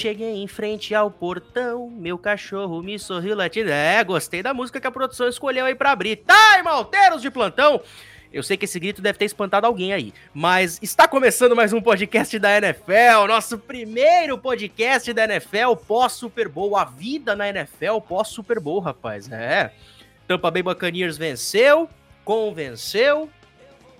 cheguei em frente ao portão, meu cachorro me sorriu latindo. É, gostei da música que a produção escolheu aí pra abrir. Time, alteiros de plantão! Eu sei que esse grito deve ter espantado alguém aí, mas está começando mais um podcast da NFL, nosso primeiro podcast da NFL pós Super Bowl, a vida na NFL pós Super Bowl, rapaz. É. Tampa Bay Buccaneers venceu, convenceu.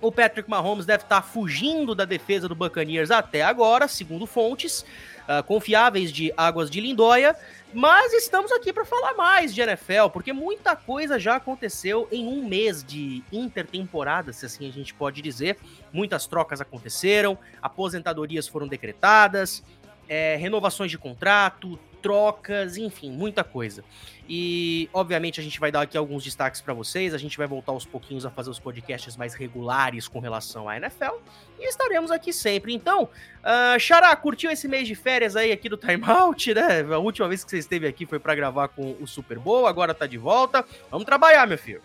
O Patrick Mahomes deve estar fugindo da defesa do Buccaneers até agora, segundo fontes uh, confiáveis de Águas de Lindóia. Mas estamos aqui para falar mais de NFL, porque muita coisa já aconteceu em um mês de intertemporada, se assim a gente pode dizer. Muitas trocas aconteceram, aposentadorias foram decretadas, é, renovações de contrato, trocas, enfim, muita coisa. E, obviamente, a gente vai dar aqui alguns destaques para vocês. A gente vai voltar aos pouquinhos a fazer os podcasts mais regulares com relação à NFL. E estaremos aqui sempre. Então, uh, Xará, curtiu esse mês de férias aí aqui do Timeout, né? A última vez que você esteve aqui foi para gravar com o Super Bowl, agora tá de volta. Vamos trabalhar, meu filho.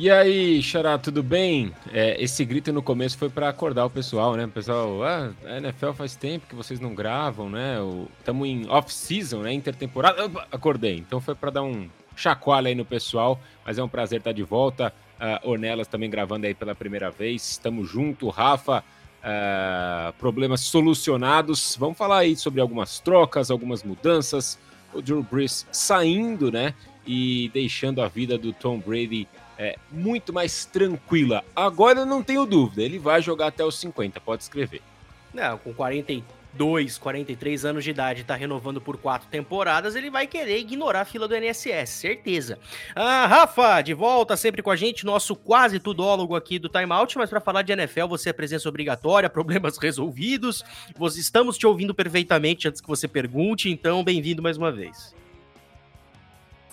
E aí, Xará, tudo bem? É, esse grito no começo foi para acordar o pessoal, né? O pessoal, ah, a NFL faz tempo que vocês não gravam, né? Estamos em off-season, né? Intertemporada. Opa, acordei. Então foi para dar um chacoalho aí no pessoal, mas é um prazer estar de volta. Uh, Ornelas também gravando aí pela primeira vez. Estamos junto, Rafa. Uh, problemas solucionados. Vamos falar aí sobre algumas trocas, algumas mudanças. O Drew Brees saindo, né? E deixando a vida do Tom Brady é, muito mais tranquila. Agora eu não tenho dúvida, ele vai jogar até os 50, pode escrever. Não, com 42, 43 anos de idade, tá renovando por quatro temporadas, ele vai querer ignorar a fila do NSS, certeza. Ah, Rafa, de volta sempre com a gente, nosso quase tudólogo aqui do Timeout, mas para falar de NFL, você é presença obrigatória, problemas resolvidos. Estamos te ouvindo perfeitamente antes que você pergunte, então bem-vindo mais uma vez.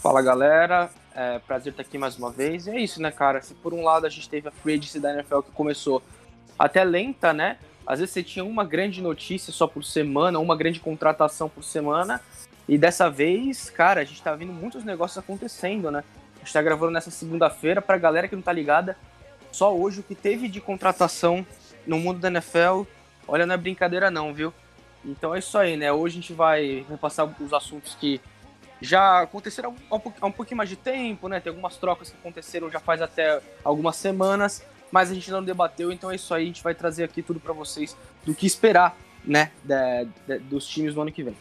Fala galera, é, prazer estar aqui mais uma vez. E é isso, né, cara? Se por um lado a gente teve a free agency da NFL que começou até lenta, né? Às vezes você tinha uma grande notícia só por semana, uma grande contratação por semana. E dessa vez, cara, a gente tá vendo muitos negócios acontecendo, né? A gente tá gravando nessa segunda-feira pra galera que não tá ligada. Só hoje o que teve de contratação no mundo da NFL, olha, não é brincadeira não, viu? Então é isso aí, né? Hoje a gente vai repassar os assuntos que já aconteceram há um, há um pouquinho mais de tempo, né? Tem algumas trocas que aconteceram já faz até algumas semanas, mas a gente não debateu, então é isso aí, a gente vai trazer aqui tudo para vocês do que esperar, né, dos times no ano que vem.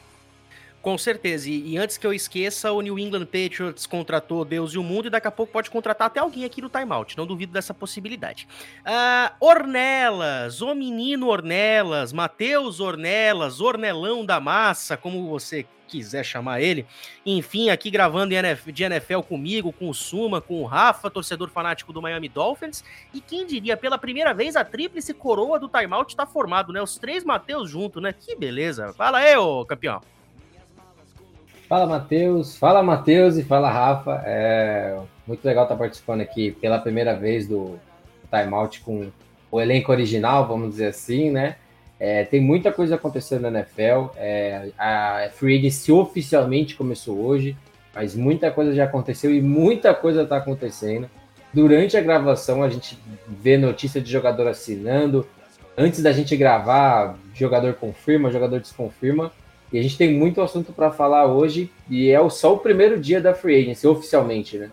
Com certeza. E, e, antes que eu esqueça, o New England Patriots contratou Deus e o mundo e daqui a pouco pode contratar até alguém aqui no timeout. Não duvido dessa possibilidade. Uh, Ornelas, o menino Ornelas, Matheus Ornelas, Ornelão da Massa, como você quiser chamar ele. Enfim, aqui gravando de NFL comigo, com o Suma, com o Rafa, torcedor fanático do Miami Dolphins. E quem diria, pela primeira vez, a tríplice coroa do timeout está formado, né? Os três Matheus juntos, né? Que beleza. Fala aí, ô campeão. Fala, Matheus. Fala, Matheus, e fala, Rafa. É muito legal estar participando aqui pela primeira vez do Timeout com o elenco original, vamos dizer assim, né? É, tem muita coisa acontecendo na NFL. É, a Free Agency oficialmente começou hoje, mas muita coisa já aconteceu e muita coisa está acontecendo. Durante a gravação, a gente vê notícia de jogador assinando. Antes da gente gravar, jogador confirma, jogador desconfirma. E a gente tem muito assunto para falar hoje e é só o primeiro dia da Free Agency, oficialmente, né?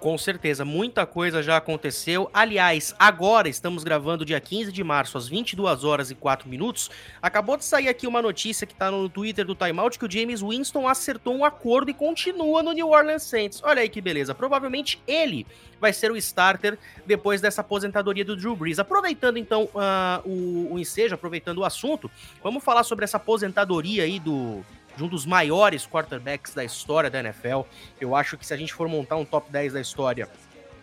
Com certeza, muita coisa já aconteceu. Aliás, agora estamos gravando dia 15 de março, às 22 horas e 4 minutos. Acabou de sair aqui uma notícia que está no Twitter do Timeout que o James Winston acertou um acordo e continua no New Orleans Saints. Olha aí que beleza. Provavelmente ele vai ser o starter depois dessa aposentadoria do Drew Brees. Aproveitando então uh, o, o ensejo, aproveitando o assunto, vamos falar sobre essa aposentadoria aí do de um dos maiores quarterbacks da história da NFL. Eu acho que se a gente for montar um top 10 da história,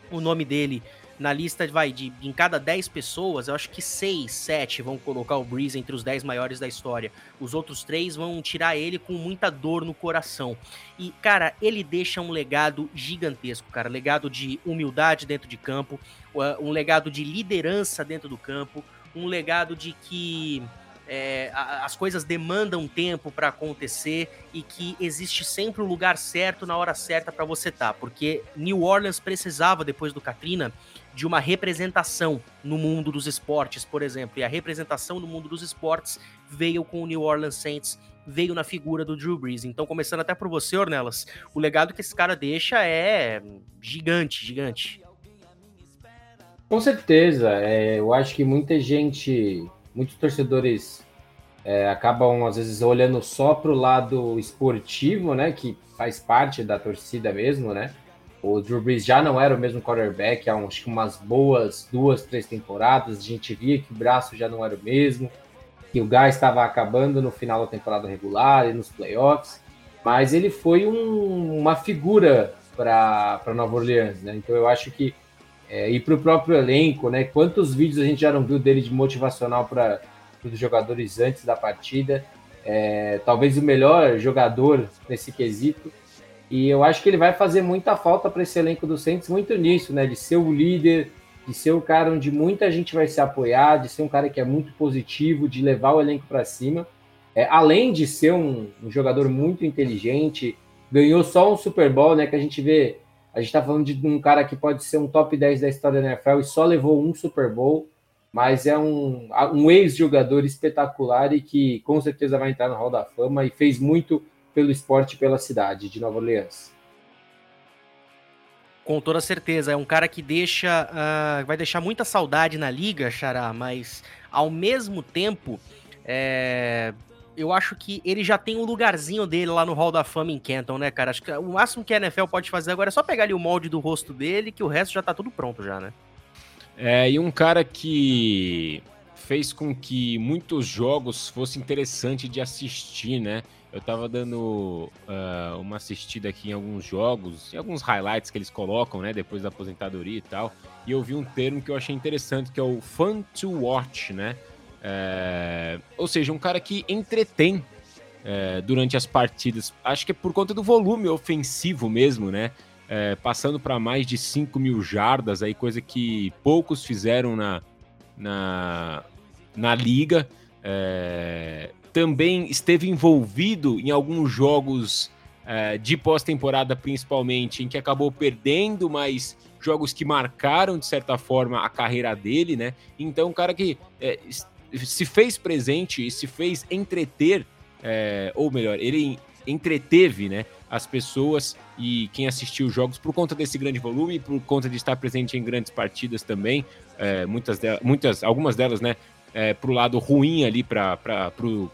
o nome dele na lista vai de em cada 10 pessoas, eu acho que 6, 7 vão colocar o Breeze entre os 10 maiores da história. Os outros três vão tirar ele com muita dor no coração. E, cara, ele deixa um legado gigantesco, cara. Legado de humildade dentro de campo, um legado de liderança dentro do campo, um legado de que é, as coisas demandam tempo para acontecer e que existe sempre o lugar certo na hora certa para você estar, tá, porque New Orleans precisava depois do Katrina de uma representação no mundo dos esportes, por exemplo, e a representação no mundo dos esportes veio com o New Orleans Saints veio na figura do Drew Brees. Então, começando até por você, Ornelas, o legado que esse cara deixa é gigante, gigante. Com certeza. É, eu acho que muita gente, muitos torcedores é, acabam, às vezes, olhando só para o lado esportivo, né? Que faz parte da torcida mesmo, né? O Drew Brees já não era o mesmo quarterback há que umas boas duas, três temporadas. A gente via que o braço já não era o mesmo, que o gás estava acabando no final da temporada regular e nos playoffs. Mas ele foi um, uma figura para Nova Orleans, né? Então eu acho que é, e para o próprio elenco, né? Quantos vídeos a gente já não viu dele de motivacional para os jogadores antes da partida? É, talvez o melhor jogador nesse quesito. E eu acho que ele vai fazer muita falta para esse elenco do Saints, muito nisso, né? De ser o líder, de ser o cara onde muita gente vai se apoiar, de ser um cara que é muito positivo, de levar o elenco para cima. É, além de ser um, um, jogador muito inteligente, ganhou só um Super Bowl, né? Que a gente vê, a gente está falando de um cara que pode ser um top 10 da história da NFL e só levou um Super Bowl, mas é um, um ex-jogador espetacular e que com certeza vai entrar no Hall da Fama e fez muito pelo esporte pela cidade de Nova Orleans. Com toda certeza, é um cara que deixa, uh, vai deixar muita saudade na liga, Xará, mas ao mesmo tempo, é, eu acho que ele já tem um lugarzinho dele lá no Hall da Fama em Canton, né, cara? Acho que o máximo que a NFL pode fazer agora é só pegar ali o molde do rosto dele, que o resto já tá tudo pronto já, né? É, e um cara que fez com que muitos jogos fossem interessantes de assistir, né? Eu tava dando uh, uma assistida aqui em alguns jogos, em alguns highlights que eles colocam, né, depois da aposentadoria e tal, e eu vi um termo que eu achei interessante, que é o fun to watch, né? É, ou seja, um cara que entretém é, durante as partidas. Acho que é por conta do volume ofensivo mesmo, né? É, passando para mais de 5 mil jardas, aí, coisa que poucos fizeram na, na, na liga. É, também esteve envolvido em alguns jogos é, de pós-temporada, principalmente, em que acabou perdendo, mas jogos que marcaram, de certa forma, a carreira dele, né? Então, um cara que é, se fez presente e se fez entreter, é, ou melhor, ele entreteve, né? As pessoas e quem assistiu os jogos por conta desse grande volume, por conta de estar presente em grandes partidas também, é, muitas, delas, muitas, algumas delas, né? é, para o lado ruim ali para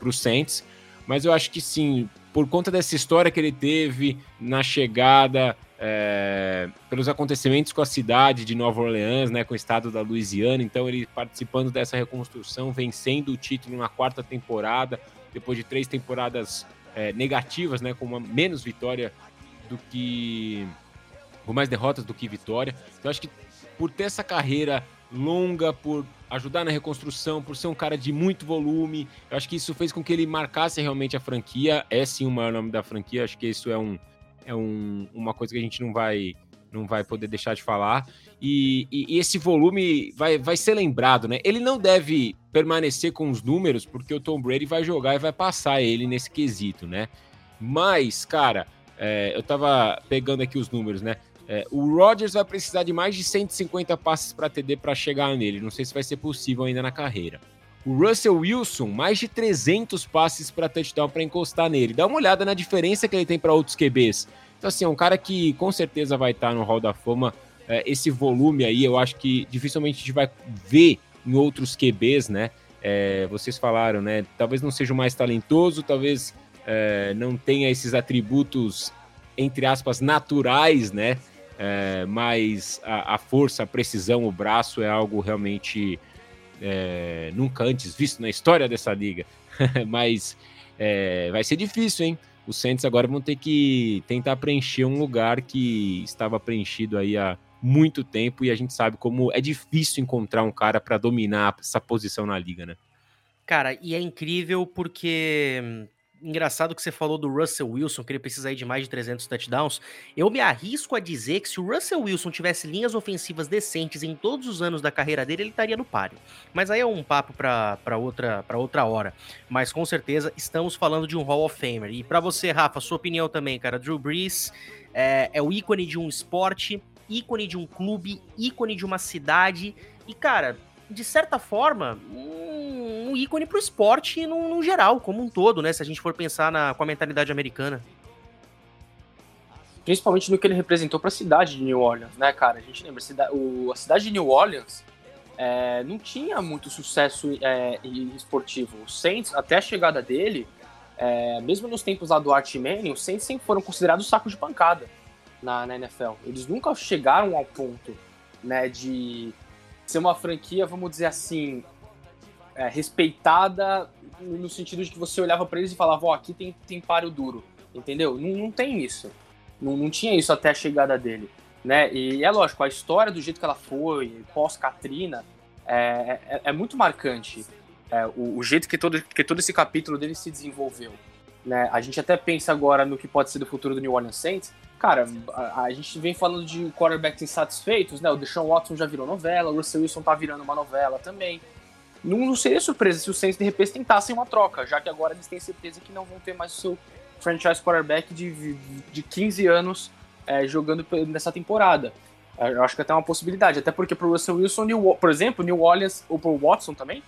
o Saints. Mas eu acho que sim, por conta dessa história que ele teve na chegada, é, pelos acontecimentos com a cidade de Nova Orleans, né, com o estado da Louisiana, então ele participando dessa reconstrução, vencendo o título na quarta temporada, depois de três temporadas é, negativas, né, com uma menos vitória do que. com mais derrotas do que vitória. Então acho que por ter essa carreira longa, por ajudar na reconstrução, por ser um cara de muito volume. Eu acho que isso fez com que ele marcasse realmente a franquia. É sim o maior nome da franquia. Acho que isso é, um, é um, uma coisa que a gente não vai não vai poder deixar de falar. E, e, e, esse volume vai, vai ser lembrado, né? Ele não deve permanecer com os números, porque o Tom Brady vai jogar e vai passar ele nesse quesito, né? Mas, cara, é, eu tava pegando aqui os números, né? É, o Rodgers vai precisar de mais de 150 passes para TD para chegar nele. Não sei se vai ser possível ainda na carreira. O Russell Wilson, mais de 300 passes para touchdown para encostar nele. Dá uma olhada na diferença que ele tem para outros QBs. Então, assim, é um cara que com certeza vai estar tá no Hall da Fama. É, esse volume aí, eu acho que dificilmente a gente vai ver em outros QBs, né? É, vocês falaram, né? Talvez não seja o mais talentoso, talvez é, não tenha esses atributos, entre aspas, naturais, né? é, mas a, a, força, a precisão, o braço é algo realmente é, nunca antes visto na história dessa liga. mas é, vai ser difícil, hein? Os Saints agora vão ter que tentar preencher um lugar que estava preenchido aí há muito tempo e a gente sabe como é difícil encontrar um cara para dominar essa posição na liga, né? Cara, e é incrível porque engraçado que você falou do Russell Wilson, que ele precisa ir de mais de 300 touchdowns. Eu me arrisco a dizer que se o Russell Wilson tivesse linhas ofensivas decentes em todos os anos da carreira dele, ele estaria no páreo. Mas aí é um papo para outra, outra hora. Mas com certeza estamos falando de um Hall of Famer. E para você, Rafa, sua opinião também, cara. Drew Brees é, é o ícone de um esporte, ícone de um clube, ícone de uma cidade. E, cara, de certa forma, um um ícone pro esporte no, no, geral, como um todo, né? Se a gente for pensar na, com a mentalidade americana. Principalmente no que ele representou para a cidade de New Orleans, né, cara? A gente lembra, a cidade, de New Orleans é, não tinha muito sucesso é, esportivo. O Saints, até a chegada dele, é, mesmo nos tempos lá do Art Manning, os Saints sempre foram considerados saco de pancada na, na NFL. Eles nunca chegaram ao ponto né, de ser uma franquia, vamos dizer assim, é, respeitada no sentido de que você olhava para eles e falava, ó, oh, aqui tem, tem páreo duro, entendeu? Não, não tem isso. Não, não tinha isso até a chegada dele. Né? E é lógico, a história do jeito que ela foi, pós-Katrina, é, é, é, muito marcante. É, o, o, jeito que todo, que todo esse capítulo dele se desenvolveu. Né? A gente até pensa agora no que pode ser do futuro do New Orleans Saints. Cara, a, a gente vem falando de quarterbacks insatisfeitos, né? O Deshaun Watson já virou novela, o Russell Wilson tá virando uma novela também. Não, não seria surpresa se os Saints de repente tentassem uma troca, já que agora eles têm certeza que não vão ter mais o seu franchise quarterback de, de 15 anos é, jogando nessa temporada. É, eu acho que até é uma possibilidade, até porque pro Russell Wilson, New, por exemplo, New Orleans ou pro Watson também,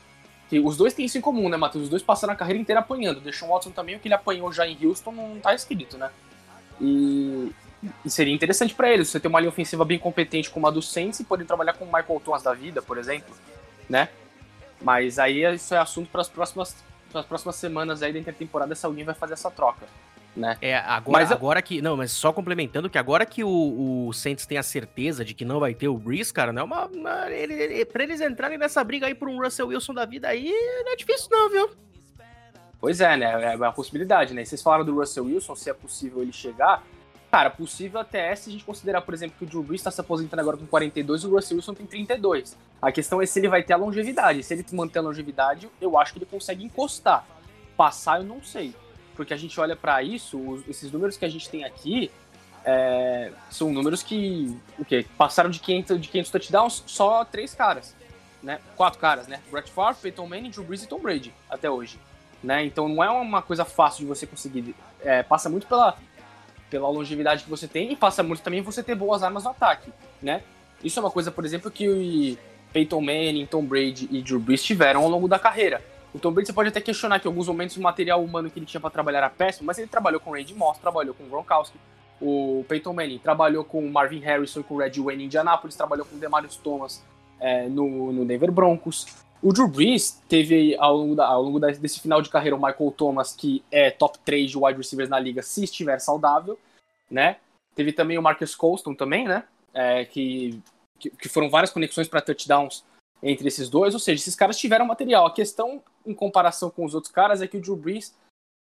que os dois têm isso em comum, né, Matheus? Os dois passaram a carreira inteira apanhando. Deixou o Watson também, o que ele apanhou já em Houston não tá escrito, né? E, e seria interessante para eles, você ter uma linha ofensiva bem competente como a do Saints e poder trabalhar com o Michael Thomas da vida, por exemplo, né? Mas aí isso é assunto para as próximas, próximas semanas aí da intertemporada se alguém vai fazer essa troca né? É, agora, mas, agora que. Não, mas só complementando que agora que o, o Saints tem a certeza de que não vai ter o Breeze, cara, não é uma. uma ele, ele, pra eles entrarem nessa briga aí por um Russell Wilson da vida aí, não é difícil, não, viu? Pois é, né? É uma possibilidade, né? Vocês falaram do Russell Wilson, se é possível ele chegar. Cara, possível até é se a gente considerar, por exemplo, que o Drew Brees está se aposentando agora com 42 e o Russell Wilson tem 32. A questão é se ele vai ter a longevidade. Se ele manter a longevidade, eu acho que ele consegue encostar. Passar, eu não sei porque a gente olha para isso, os, esses números que a gente tem aqui é, são números que o quê? passaram de 500, de 500 touchdowns só três caras, né? Quatro caras, né? Brett Favre, Peyton Manning, Drew Brees e Tom Brady até hoje, né? Então não é uma coisa fácil de você conseguir. É, passa muito pela, pela longevidade que você tem e passa muito também você ter boas armas no ataque, né? Isso é uma coisa, por exemplo, que Peyton Manning, Tom Brady e Drew Brees tiveram ao longo da carreira. O Tom Brady você pode até questionar que em alguns momentos o material humano que ele tinha para trabalhar era péssimo, mas ele trabalhou com o Randy Moss, trabalhou com o Gronkowski, o Peyton Manning trabalhou com o Marvin Harrison e com o Red Wayne em Indianapolis, trabalhou com o Demarius Thomas é, no, no Denver Broncos. O Drew Brees teve ao longo, da, ao longo desse final de carreira o Michael Thomas, que é top 3 de wide receivers na liga, se estiver saudável, né? Teve também o Marcus Colston também, né? É, que, que, que foram várias conexões para touchdowns entre esses dois, ou seja, esses caras tiveram material. A questão, em comparação com os outros caras, é que o Drew Brees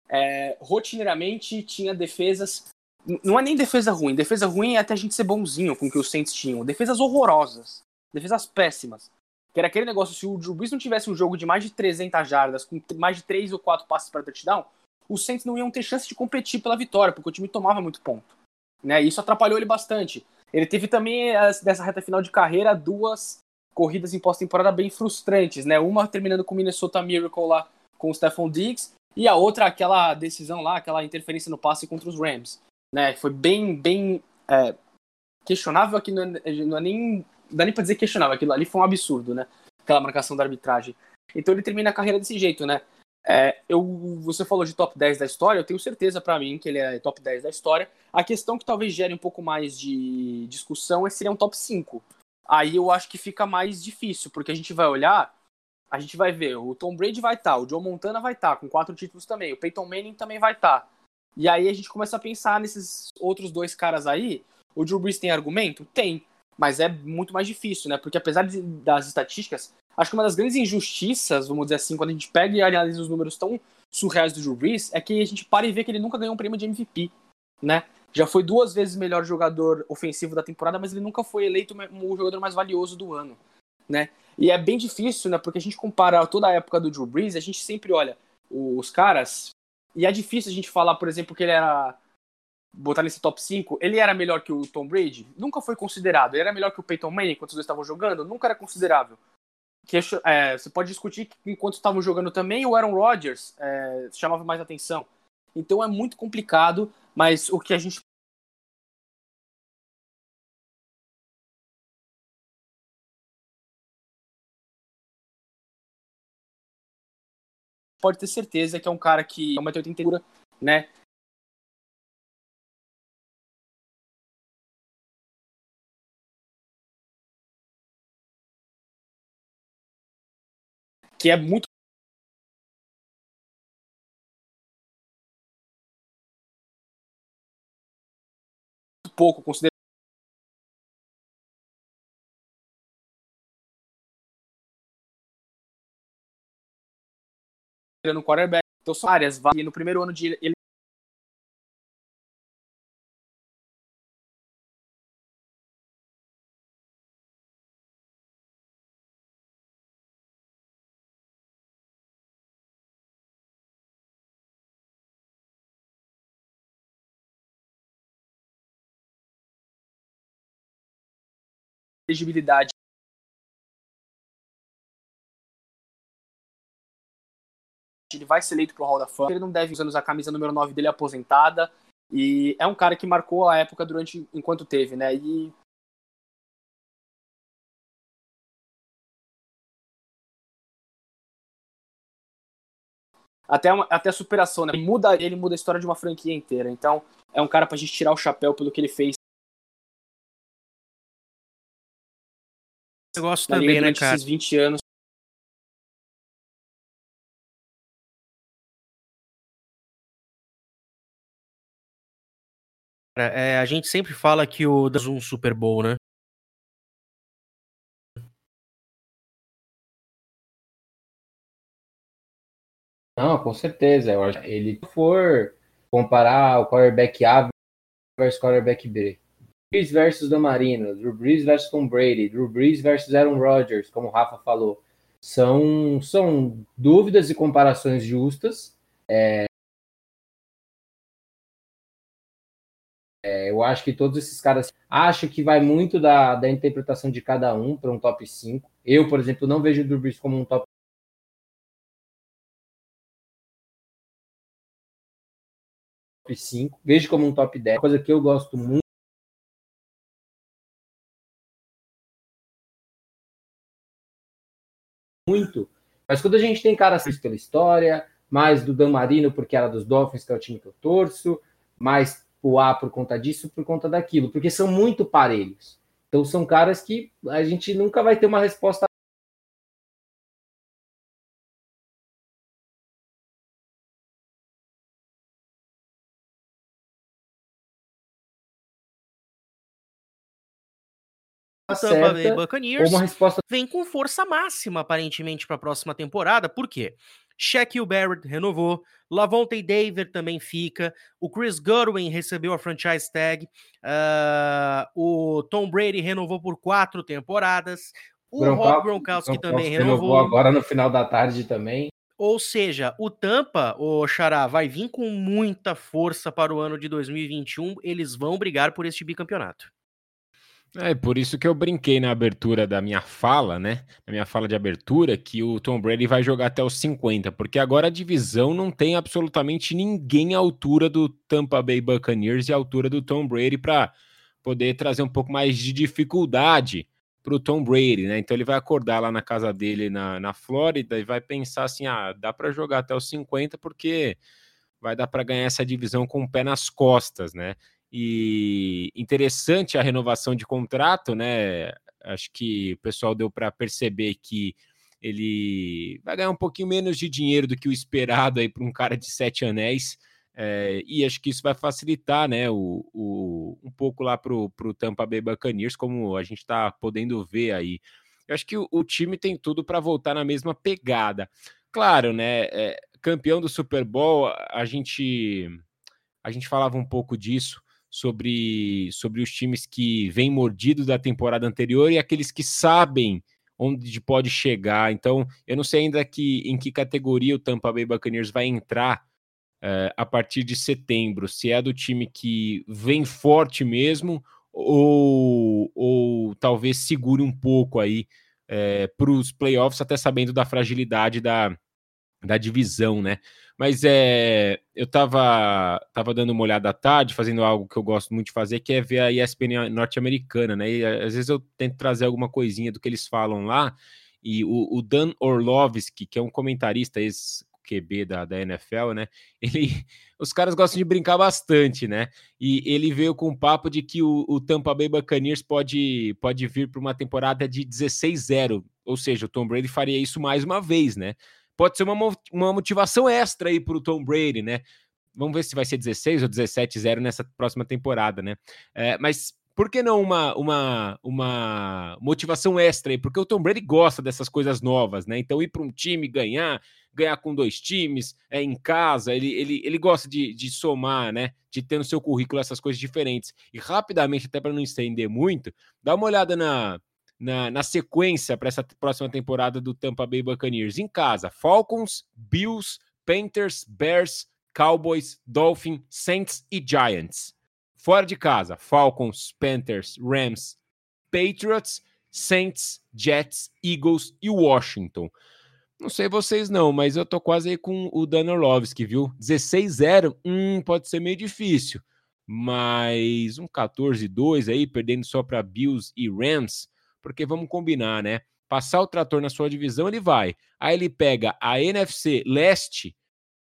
é, rotineiramente tinha defesas. Não é nem defesa ruim, defesa ruim é até a gente ser bonzinho com o que os Saints tinham. Defesas horrorosas, defesas péssimas. Que era aquele negócio, se o Drew Brees não tivesse um jogo de mais de 300 jardas, com mais de 3 ou 4 passes para touchdown, os Saints não iam ter chance de competir pela vitória, porque o time tomava muito ponto. Né? Isso atrapalhou ele bastante. Ele teve também, nessa reta final de carreira, duas corridas em pós-temporada bem frustrantes, né? Uma terminando com o Minnesota Miracle lá com o Stephon Diggs e a outra aquela decisão lá, aquela interferência no passe contra os Rams, né? Foi bem, bem é, questionável aqui, não é, não é nem não dá nem pra dizer questionável, aquilo ali foi um absurdo, né? Aquela marcação da arbitragem. Então ele termina a carreira desse jeito, né? É, eu, você falou de top 10 da história, eu tenho certeza para mim que ele é top 10 da história. A questão que talvez gere um pouco mais de discussão é se ele é um top 5 aí eu acho que fica mais difícil, porque a gente vai olhar, a gente vai ver, o Tom Brady vai estar, tá, o Joe Montana vai estar, tá, com quatro títulos também, o Peyton Manning também vai estar. Tá. E aí a gente começa a pensar nesses outros dois caras aí. O Drew Brees tem argumento? Tem, mas é muito mais difícil, né? Porque apesar de, das estatísticas, acho que uma das grandes injustiças, vamos dizer assim, quando a gente pega e analisa os números tão surreais do Drew Brees, é que a gente para e vê que ele nunca ganhou um prêmio de MVP, né? Já foi duas vezes melhor jogador ofensivo da temporada, mas ele nunca foi eleito o jogador mais valioso do ano, né? E é bem difícil, né? Porque a gente compara toda a época do Drew Brees, a gente sempre olha os caras, e é difícil a gente falar, por exemplo, que ele era botar nesse top 5, ele era melhor que o Tom Brady? Nunca foi considerado. Ele era melhor que o Peyton Manning enquanto os dois estavam jogando? Nunca era considerável. Que, é, você pode discutir que enquanto estavam jogando também, o Aaron Rodgers é, chamava mais atenção. Então é muito complicado, mas o que a gente pode ter certeza que é um cara que é uma 1,80 né? Que é muito pouco considerando no quarterback. Então são áreas. Vai no primeiro ano de ele elegibilidade ele vai ser eleito pro Hall da Fama. Ele não deve usar a camisa número 9 dele aposentada. E é um cara que marcou a época durante enquanto teve, né? E até, uma, até a superação, né? Ele muda, ele muda a história de uma franquia inteira. Então, é um cara pra gente tirar o chapéu pelo que ele fez. Eu gosto também, né, cara? Esses 20 anos. É, a gente sempre fala que o das um Super Bowl, né? Não, com certeza. Eu acho ele for comparar o quarterback A versus quarterback B. Brees versus Marino, Drew Brees versus Tom Brady, Drew Brees versus Aaron Rodgers, como o Rafa falou. São, são dúvidas e comparações justas. É, É, eu acho que todos esses caras. Acho que vai muito da, da interpretação de cada um para um top 5. Eu, por exemplo, não vejo o Drew Brees como um top 5. Vejo como um top 10. Coisa que eu gosto muito. Mas quando a gente tem caras assim pela história, mais do Dan Marino, porque era dos Dolphins, que é o time que eu torço, mais o A por conta disso, por conta daquilo, porque são muito parelhos. Então são caras que a gente nunca vai ter uma resposta Tampa Bay Buccaneers uma resposta... vem com força máxima, aparentemente, para a próxima temporada. Por quê? Shaquille Barrett renovou, Lavonte David também fica, o Chris Godwin recebeu a franchise tag, uh, o Tom Brady renovou por quatro temporadas, o Rob Gronkowski também renovou. renovou. agora no final da tarde também. Ou seja, o Tampa, o Xará, vai vir com muita força para o ano de 2021. Eles vão brigar por este bicampeonato. É por isso que eu brinquei na abertura da minha fala, né? Na minha fala de abertura, que o Tom Brady vai jogar até os 50, porque agora a divisão não tem absolutamente ninguém à altura do Tampa Bay Buccaneers e à altura do Tom Brady para poder trazer um pouco mais de dificuldade para o Tom Brady, né? Então ele vai acordar lá na casa dele na, na Flórida e vai pensar assim: ah, dá para jogar até os 50 porque vai dar para ganhar essa divisão com o pé nas costas, né? E interessante a renovação de contrato, né? Acho que o pessoal deu para perceber que ele vai ganhar um pouquinho menos de dinheiro do que o esperado aí para um cara de sete anéis. É, e acho que isso vai facilitar né, o, o um pouco lá para o Tampa Bay Buccaneers, como a gente está podendo ver aí. Eu acho que o, o time tem tudo para voltar na mesma pegada. Claro, né? É, campeão do Super Bowl, a gente a gente falava um pouco disso sobre, sobre os times que vêm mordidos da temporada anterior e aqueles que sabem onde pode chegar. Então, eu não sei ainda que, em que categoria o Tampa Bay Buccaneers vai entrar uh, a partir de setembro. Se é do time que vem forte mesmo ou, ou talvez segure um pouco aí uh, eh, para os playoffs, até sabendo da fragilidade da, da divisão, né? Mas é, eu tava, tava dando uma olhada à tarde, fazendo algo que eu gosto muito de fazer, que é ver a ESPN norte-americana, né? E às vezes eu tento trazer alguma coisinha do que eles falam lá. E o, o Dan Orlovsky, que é um comentarista, QB da, da NFL, né? Ele, os caras gostam de brincar bastante, né? E ele veio com o papo de que o, o Tampa Bay Buccaneers pode, pode vir para uma temporada de 16-0, ou seja, o Tom Brady faria isso mais uma vez, né? Pode ser uma, uma motivação extra aí para o Tom Brady, né? Vamos ver se vai ser 16 ou 17-0 nessa próxima temporada, né? É, mas por que não uma, uma, uma motivação extra aí? Porque o Tom Brady gosta dessas coisas novas, né? Então, ir para um time ganhar, ganhar com dois times, é em casa, ele, ele, ele gosta de, de somar, né? De ter no seu currículo essas coisas diferentes. E rapidamente, até para não estender muito, dá uma olhada na, na, na sequência para essa próxima temporada do Tampa Bay Buccaneers. Em casa, Falcons, Bills, Panthers, Bears, Cowboys, Dolphins, Saints e Giants. Fora de casa, Falcons, Panthers, Rams, Patriots, Saints, Jets, Eagles e Washington. Não sei vocês não, mas eu tô quase aí com o Dan Orlovsky, viu? 16-0, hum, pode ser meio difícil. Mas um 14-2 aí, perdendo só para Bills e Rams, porque vamos combinar, né? Passar o trator na sua divisão, ele vai. Aí ele pega a NFC Leste,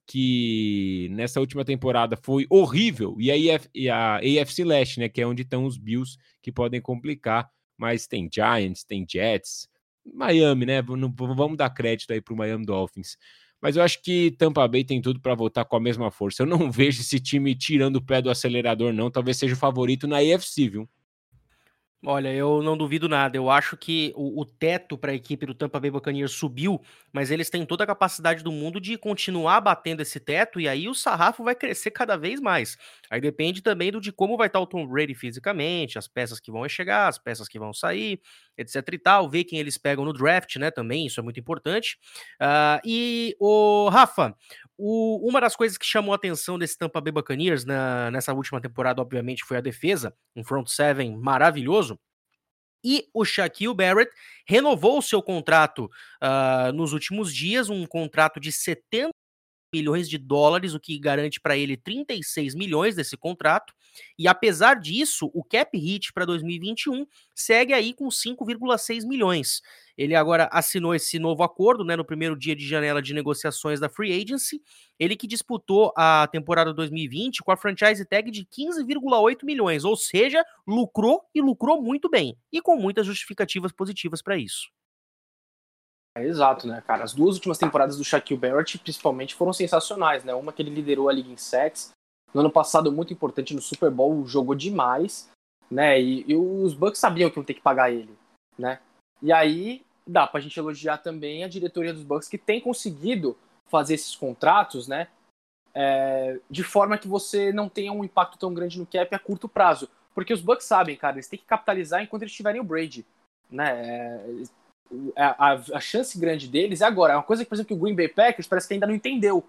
que nessa última temporada foi horrível, e a, IF, e a AFC Leste, né, que é onde estão os Bills que podem complicar, mas tem Giants, tem Jets, Miami, né, vamos dar crédito aí para o Miami Dolphins. Mas eu acho que Tampa Bay tem tudo para voltar com a mesma força. Eu não vejo esse time tirando o pé do acelerador, não. Talvez seja o favorito na AFC, viu? Olha, eu não duvido nada. Eu acho que o, o teto para a equipe do Tampa Bay Buccaneers subiu, mas eles têm toda a capacidade do mundo de continuar batendo esse teto e aí o sarrafo vai crescer cada vez mais. Aí depende também do de como vai estar o Tom Brady fisicamente, as peças que vão chegar, as peças que vão sair, etc e tal. Ver quem eles pegam no draft, né? Também isso é muito importante. Uh, e o Rafa, o, uma das coisas que chamou a atenção desse Tampa Bay Buccaneers na, nessa última temporada, obviamente, foi a defesa, um front seven maravilhoso. E o Shaquille Barrett renovou o seu contrato uh, nos últimos dias, um contrato de 70 milhões de dólares, o que garante para ele 36 milhões desse contrato. E apesar disso, o cap hit para 2021 segue aí com 5,6 milhões. Ele agora assinou esse novo acordo, né, no primeiro dia de janela de negociações da Free Agency. Ele que disputou a temporada 2020 com a franchise tag de 15,8 milhões, ou seja, lucrou e lucrou muito bem, e com muitas justificativas positivas para isso. É, exato, né, cara? As duas últimas temporadas do Shaquille Barrett, principalmente, foram sensacionais, né? Uma que ele liderou a liga em sacks. No ano passado, muito importante no Super Bowl, jogou demais, né? E, e os Bucks sabiam que iam ter que pagar ele, né? E aí, dá pra gente elogiar também a diretoria dos Bucks, que tem conseguido fazer esses contratos, né? É, de forma que você não tenha um impacto tão grande no cap a curto prazo. Porque os Bucks sabem, cara, eles têm que capitalizar enquanto eles tiverem o Brady. Né? É, a, a, chance grande deles é agora. É uma coisa que, por exemplo, que o Green Bay Packers parece que ainda não entendeu.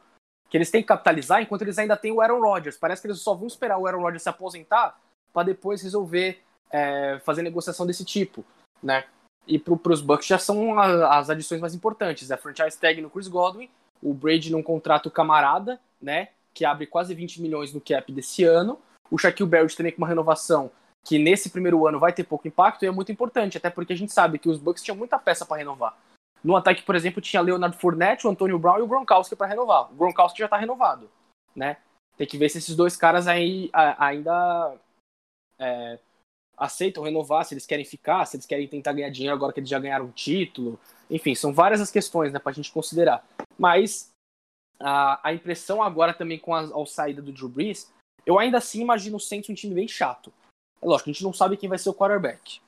Que eles têm que capitalizar enquanto eles ainda têm o Aaron Rodgers. Parece que eles só vão esperar o Aaron Rodgers se aposentar para depois resolver é, fazer negociação desse tipo, né? E para os Bucks já são a, as adições mais importantes. A franchise tag no Chris Godwin, o Brady num contrato camarada, né? Que abre quase 20 milhões no cap desse ano. O Shaquille Barrett também com uma renovação que nesse primeiro ano vai ter pouco impacto e é muito importante, até porque a gente sabe que os Bucks tinham muita peça para renovar. No ataque, por exemplo, tinha Leonard Fournette, o Antonio Brown e o Gronkowski para renovar. O Gronkowski já está renovado, né? Tem que ver se esses dois caras aí ainda é, aceitam renovar, se eles querem ficar, se eles querem tentar ganhar dinheiro agora que eles já ganharam um título. Enfim, são várias as questões né, para a gente considerar. Mas a, a impressão agora também com a, a saída do Drew Brees, eu ainda assim imagino o Saints um time bem chato. É lógico, a gente não sabe quem vai ser o quarterback.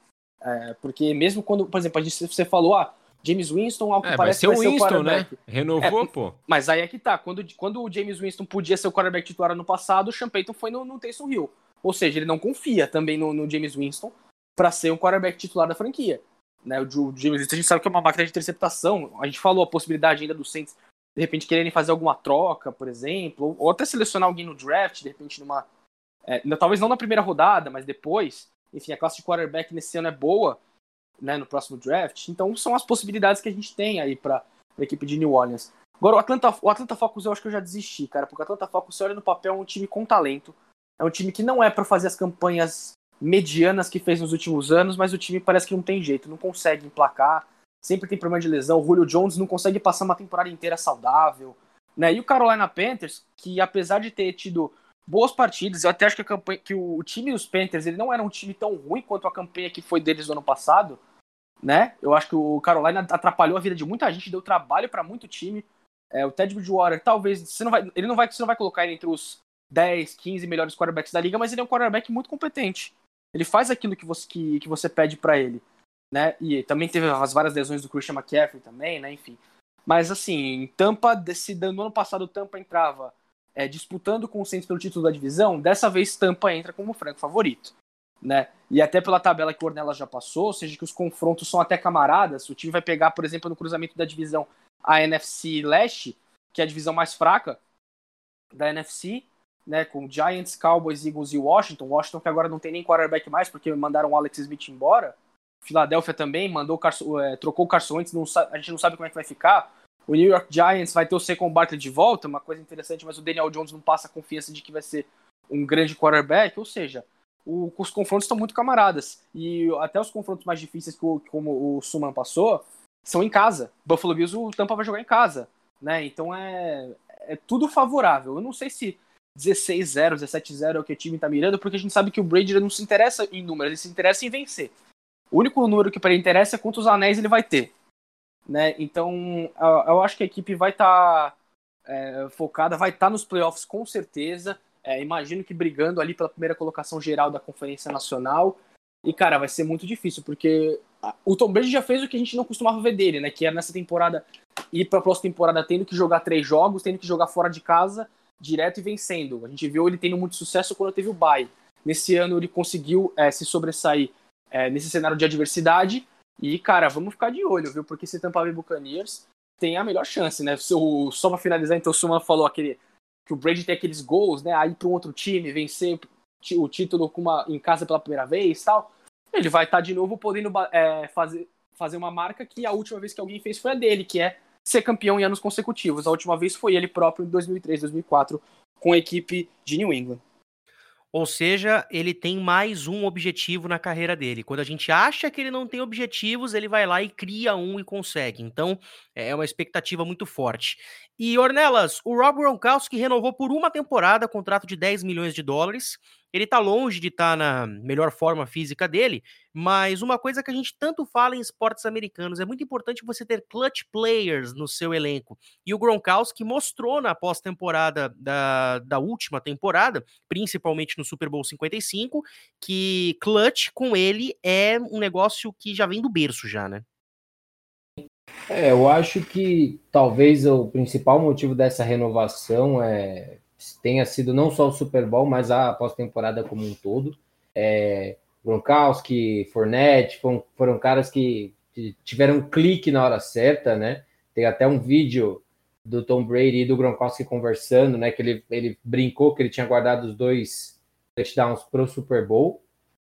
É, porque mesmo quando, por exemplo, a gente, você falou, ah, James Winston, ao que é, parece vai ser o Winston, né? Renovou, é, pô. Mas aí é que tá. Quando, quando o James Winston podia ser o quarterback titular no passado, o Sean Payton foi no, no Taysom Hill. Ou seja, ele não confia também no, no James Winston para ser um quarterback titular da franquia. Né? O, o James Winston a gente sabe que é uma máquina de interceptação. A gente falou a possibilidade ainda do Saints de repente quererem fazer alguma troca, por exemplo, ou até selecionar alguém no draft, de repente numa é, talvez não na primeira rodada, mas depois. Enfim, a classe de quarterback nesse ano é boa, né, no próximo draft. Então são as possibilidades que a gente tem aí para a equipe de New Orleans. Agora, o Atlanta, o Atlanta Falcons eu acho que eu já desisti, cara, porque o Atlanta Falcons, você olha no papel, é um time com talento. É um time que não é para fazer as campanhas medianas que fez nos últimos anos, mas o time parece que não tem jeito, não consegue emplacar. Sempre tem problema de lesão. O Julio Jones não consegue passar uma temporada inteira saudável. Né? E o Carolina Panthers, que apesar de ter tido boas partidas, eu até acho que, a campanha, que o, o time dos Panthers ele não era um time tão ruim quanto a campanha que foi deles no ano passado, né? Eu acho que o Carolina atrapalhou a vida de muita gente, deu trabalho para muito time. É, o Ted Bridgewater, talvez, você não vai, ele não vai, você não vai colocar ele entre os 10, 15 melhores quarterbacks da liga, mas ele é um quarterback muito competente. Ele faz aquilo que você, que, que você pede para ele, né? E também teve as várias lesões do Christian McCaffrey também, né? Enfim. Mas assim, Tampa, desse, no ano passado, Tampa entrava é, disputando com o Saints pelo título da divisão. Dessa vez, Tampa entra como franco favorito, né? E até pela tabela que o Ornelas já passou, ou seja, que os confrontos são até camaradas. O time vai pegar, por exemplo, no cruzamento da divisão a NFC Leste, que é a divisão mais fraca da NFC, né, com Giants, Cowboys, Eagles e Washington. Washington que agora não tem nem quarterback mais porque mandaram o Alex Smith embora. Philadelphia também mandou é, trocou o Carson Wentz, a gente não sabe como é que vai ficar. O New York Giants vai ter o Saquon Barkley de volta, uma coisa interessante, mas o Daniel Jones não passa a confiança de que vai ser um grande quarterback, ou seja, o, os confrontos estão muito camaradas. E até os confrontos mais difíceis, que o, como o Suman passou, são em casa. Buffalo Bills, o Tampa vai jogar em casa. Né? Então é, é tudo favorável. Eu não sei se 16-0, 17-0 é o que o time está mirando, porque a gente sabe que o Brady não se interessa em números, ele se interessa em vencer. O único número que para ele interessa é quantos anéis ele vai ter. Né? Então eu acho que a equipe vai estar tá, é, focada, vai estar tá nos playoffs com certeza. É, imagino que brigando ali pela primeira colocação geral da Conferência Nacional. E, cara, vai ser muito difícil, porque o Tom Brady já fez o que a gente não costumava ver dele, né? Que é nessa temporada ir para a próxima temporada tendo que jogar três jogos, tendo que jogar fora de casa, direto e vencendo. A gente viu ele tendo muito sucesso quando teve o bye. Nesse ano ele conseguiu é, se sobressair é, nesse cenário de adversidade. E, cara, vamos ficar de olho, viu? Porque esse Tampa Bay Buccaneers tem a melhor chance, né? O, só para finalizar, então o Suman falou aquele, que o Brady tem aqueles gols, né? Aí para um outro time, vencer o título com uma, em casa pela primeira vez tal ele vai estar tá de novo podendo é, fazer, fazer uma marca que a última vez que alguém fez foi a dele, que é ser campeão em anos consecutivos. A última vez foi ele próprio em 2003, 2004, com a equipe de New England. Ou seja, ele tem mais um objetivo na carreira dele. Quando a gente acha que ele não tem objetivos, ele vai lá e cria um e consegue. Então, é uma expectativa muito forte. E Ornelas, o Rob Gronkowski renovou por uma temporada, contrato de 10 milhões de dólares. Ele tá longe de estar tá na melhor forma física dele, mas uma coisa que a gente tanto fala em esportes americanos, é muito importante você ter clutch players no seu elenco. E o Gronkowski mostrou na pós-temporada da, da última temporada, principalmente no Super Bowl 55, que clutch com ele é um negócio que já vem do berço já, né? É, eu acho que talvez o principal motivo dessa renovação é tenha sido não só o Super Bowl, mas a pós-temporada como um todo. É, Gronkowski, Fournette, foram, foram caras que tiveram um clique na hora certa, né? Tem até um vídeo do Tom Brady e do Gronkowski conversando, né? Que ele, ele brincou que ele tinha guardado os dois touchdowns para o Super Bowl.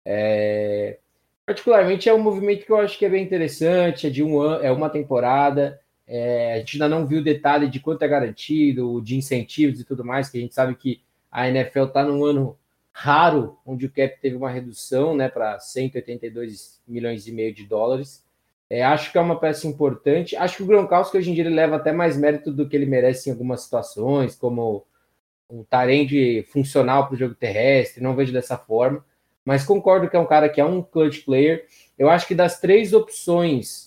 É, particularmente é um movimento que eu acho que é bem interessante, é de um ano, é uma temporada. É, a gente ainda não viu o detalhe de quanto é garantido, de incentivos e tudo mais, que a gente sabe que a NFL está num ano raro, onde o cap teve uma redução né, para 182 milhões e meio de dólares. É, acho que é uma peça importante. Acho que o Gronkowski hoje em dia ele leva até mais mérito do que ele merece em algumas situações, como um tarende funcional para o jogo terrestre, não vejo dessa forma. Mas concordo que é um cara que é um clutch player. Eu acho que das três opções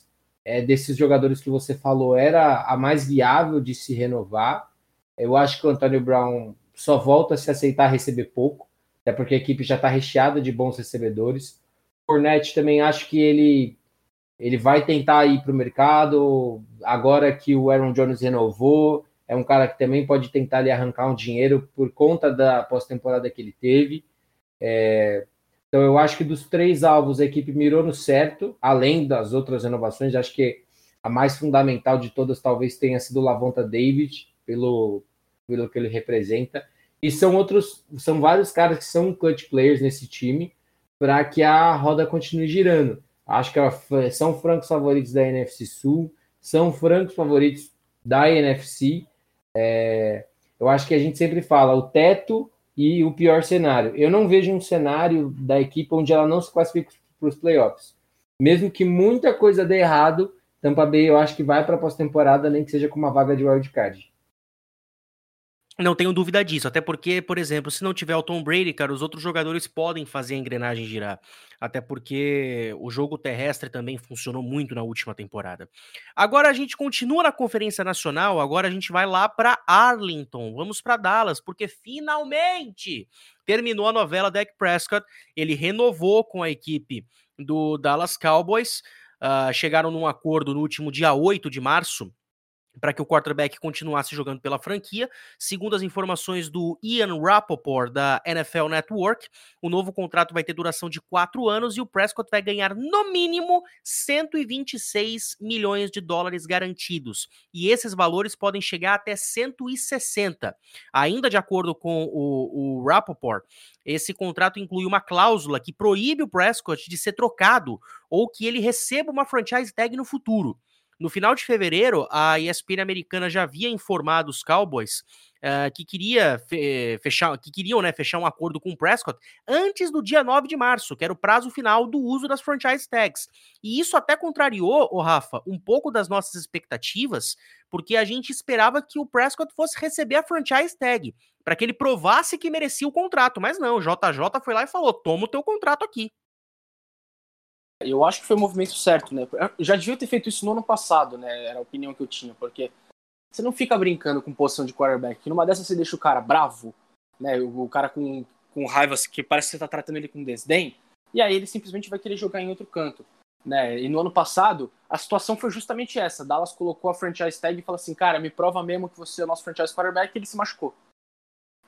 é, desses jogadores que você falou era a mais viável de se renovar. Eu acho que o Antônio Brown só volta a se aceitar receber pouco, até porque a equipe já está recheada de bons recebedores. O Fournette também acho que ele ele vai tentar ir para o mercado agora que o Aaron Jones renovou. É um cara que também pode tentar ali arrancar um dinheiro por conta da pós-temporada que ele teve. É, então, eu acho que dos três alvos a equipe mirou no certo, além das outras renovações. Acho que a mais fundamental de todas talvez tenha sido o Lavonta David, pelo, pelo que ele representa. E são outros, são vários caras que são clutch players nesse time para que a roda continue girando. Acho que são francos favoritos da NFC Sul, são francos favoritos da NFC. É, eu acho que a gente sempre fala, o teto e o pior cenário. Eu não vejo um cenário da equipe onde ela não se classifica para os playoffs. Mesmo que muita coisa dê errado, Tampa Bay eu acho que vai para a pós-temporada, nem que seja com uma vaga de wildcard. Não tenho dúvida disso, até porque, por exemplo, se não tiver o Tom Brady, cara, os outros jogadores podem fazer a engrenagem girar. Até porque o jogo terrestre também funcionou muito na última temporada. Agora a gente continua na Conferência Nacional, agora a gente vai lá para Arlington, vamos para Dallas, porque finalmente terminou a novela Dak Prescott, ele renovou com a equipe do Dallas Cowboys, uh, chegaram num acordo no último dia 8 de março, para que o quarterback continuasse jogando pela franquia. Segundo as informações do Ian Rappaport, da NFL Network, o novo contrato vai ter duração de quatro anos e o Prescott vai ganhar, no mínimo, 126 milhões de dólares garantidos. E esses valores podem chegar até 160. Ainda de acordo com o, o Rappaport, esse contrato inclui uma cláusula que proíbe o Prescott de ser trocado ou que ele receba uma franchise tag no futuro. No final de fevereiro, a ESPN americana já havia informado os Cowboys uh, que queria fe fechar, que queriam né, fechar um acordo com o Prescott antes do dia 9 de março, que era o prazo final do uso das franchise tags. E isso até contrariou, o Rafa, um pouco das nossas expectativas, porque a gente esperava que o Prescott fosse receber a franchise tag, para que ele provasse que merecia o contrato, mas não, o JJ foi lá e falou: "Toma o teu contrato aqui". Eu acho que foi o movimento certo, né? Eu já devia ter feito isso no ano passado, né? Era a opinião que eu tinha, porque você não fica brincando com posição de quarterback. Numa dessas você deixa o cara bravo, né? O, cara com, com raiva, que parece que você tá tratando ele com desdém, e aí ele simplesmente vai querer jogar em outro canto. Né? E no ano passado, a situação foi justamente essa. Dallas colocou a franchise tag e falou assim: cara, me prova mesmo que você é o nosso franchise quarterback, e ele se machucou.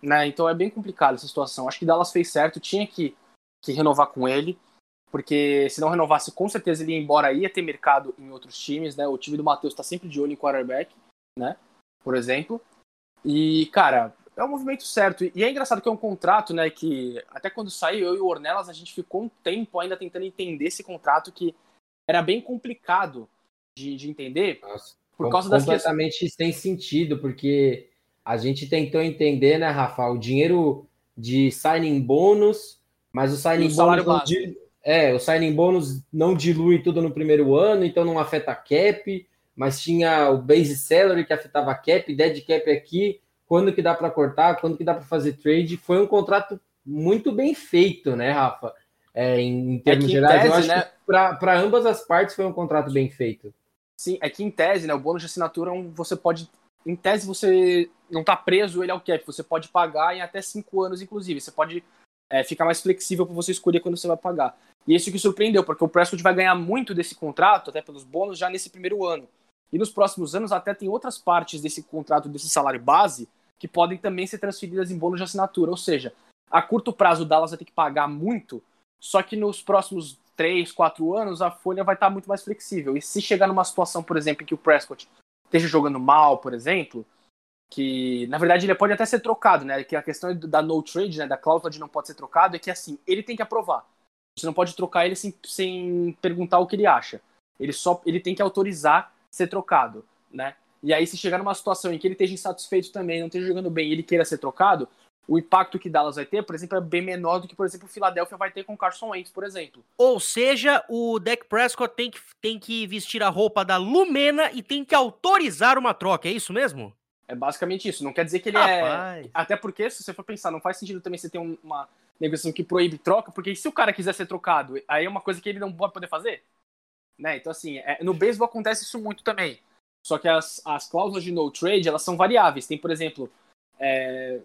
Né? Então é bem complicado essa situação. Acho que Dallas fez certo, tinha que, que renovar com ele porque se não renovasse, com certeza ele ia embora, ia ter mercado em outros times, né? O time do Matheus está sempre de olho em quarterback, né? Por exemplo. E, cara, é o movimento certo. E é engraçado que é um contrato, né? Que até quando saiu, eu e o Ornelas, a gente ficou um tempo ainda tentando entender esse contrato que era bem complicado de, de entender. Nossa, por causa das completamente das... sem sentido, porque a gente tentou entender, né, Rafa, o dinheiro de signing bônus, mas o signing bônus é, o signing bônus não dilui tudo no primeiro ano, então não afeta a cap, mas tinha o base salary que afetava a cap, dead cap aqui, quando que dá para cortar, quando que dá para fazer trade. Foi um contrato muito bem feito, né, Rafa? É, em, é termos é gerais, tese, eu acho né? que para ambas as partes foi um contrato bem feito. Sim, é que em tese, né, o bônus de assinatura você pode. Em tese, você não está preso ele ao cap, você pode pagar em até cinco anos, inclusive. Você pode é, ficar mais flexível para você escolher quando você vai pagar. E isso que surpreendeu, porque o Prescott vai ganhar muito desse contrato, até pelos bônus, já nesse primeiro ano. E nos próximos anos até tem outras partes desse contrato, desse salário base, que podem também ser transferidas em bônus de assinatura. Ou seja, a curto prazo o Dallas vai ter que pagar muito, só que nos próximos 3, 4 anos a folha vai estar muito mais flexível. E se chegar numa situação, por exemplo, em que o Prescott esteja jogando mal, por exemplo, que na verdade ele pode até ser trocado, né? Que a questão da no trade, né, da cláusula de não pode ser trocado, é que assim, ele tem que aprovar. Você não pode trocar ele sem, sem perguntar o que ele acha. Ele só ele tem que autorizar ser trocado, né? E aí, se chegar numa situação em que ele esteja insatisfeito também, não esteja jogando bem e ele queira ser trocado, o impacto que Dallas vai ter, por exemplo, é bem menor do que, por exemplo, o Philadelphia vai ter com o Carson Wentz, por exemplo. Ou seja, o Dak Prescott tem que, tem que vestir a roupa da Lumena e tem que autorizar uma troca, é isso mesmo? É basicamente isso. Não quer dizer que ele é Rapaz. é. Até porque, se você for pensar, não faz sentido também você ter uma negociação que proíbe troca, porque se o cara quiser ser trocado, aí é uma coisa que ele não pode poder fazer. Né? Então, assim, é, no beisebol acontece isso muito também. Só que as, as cláusulas de no trade, elas são variáveis. Tem, por exemplo, é,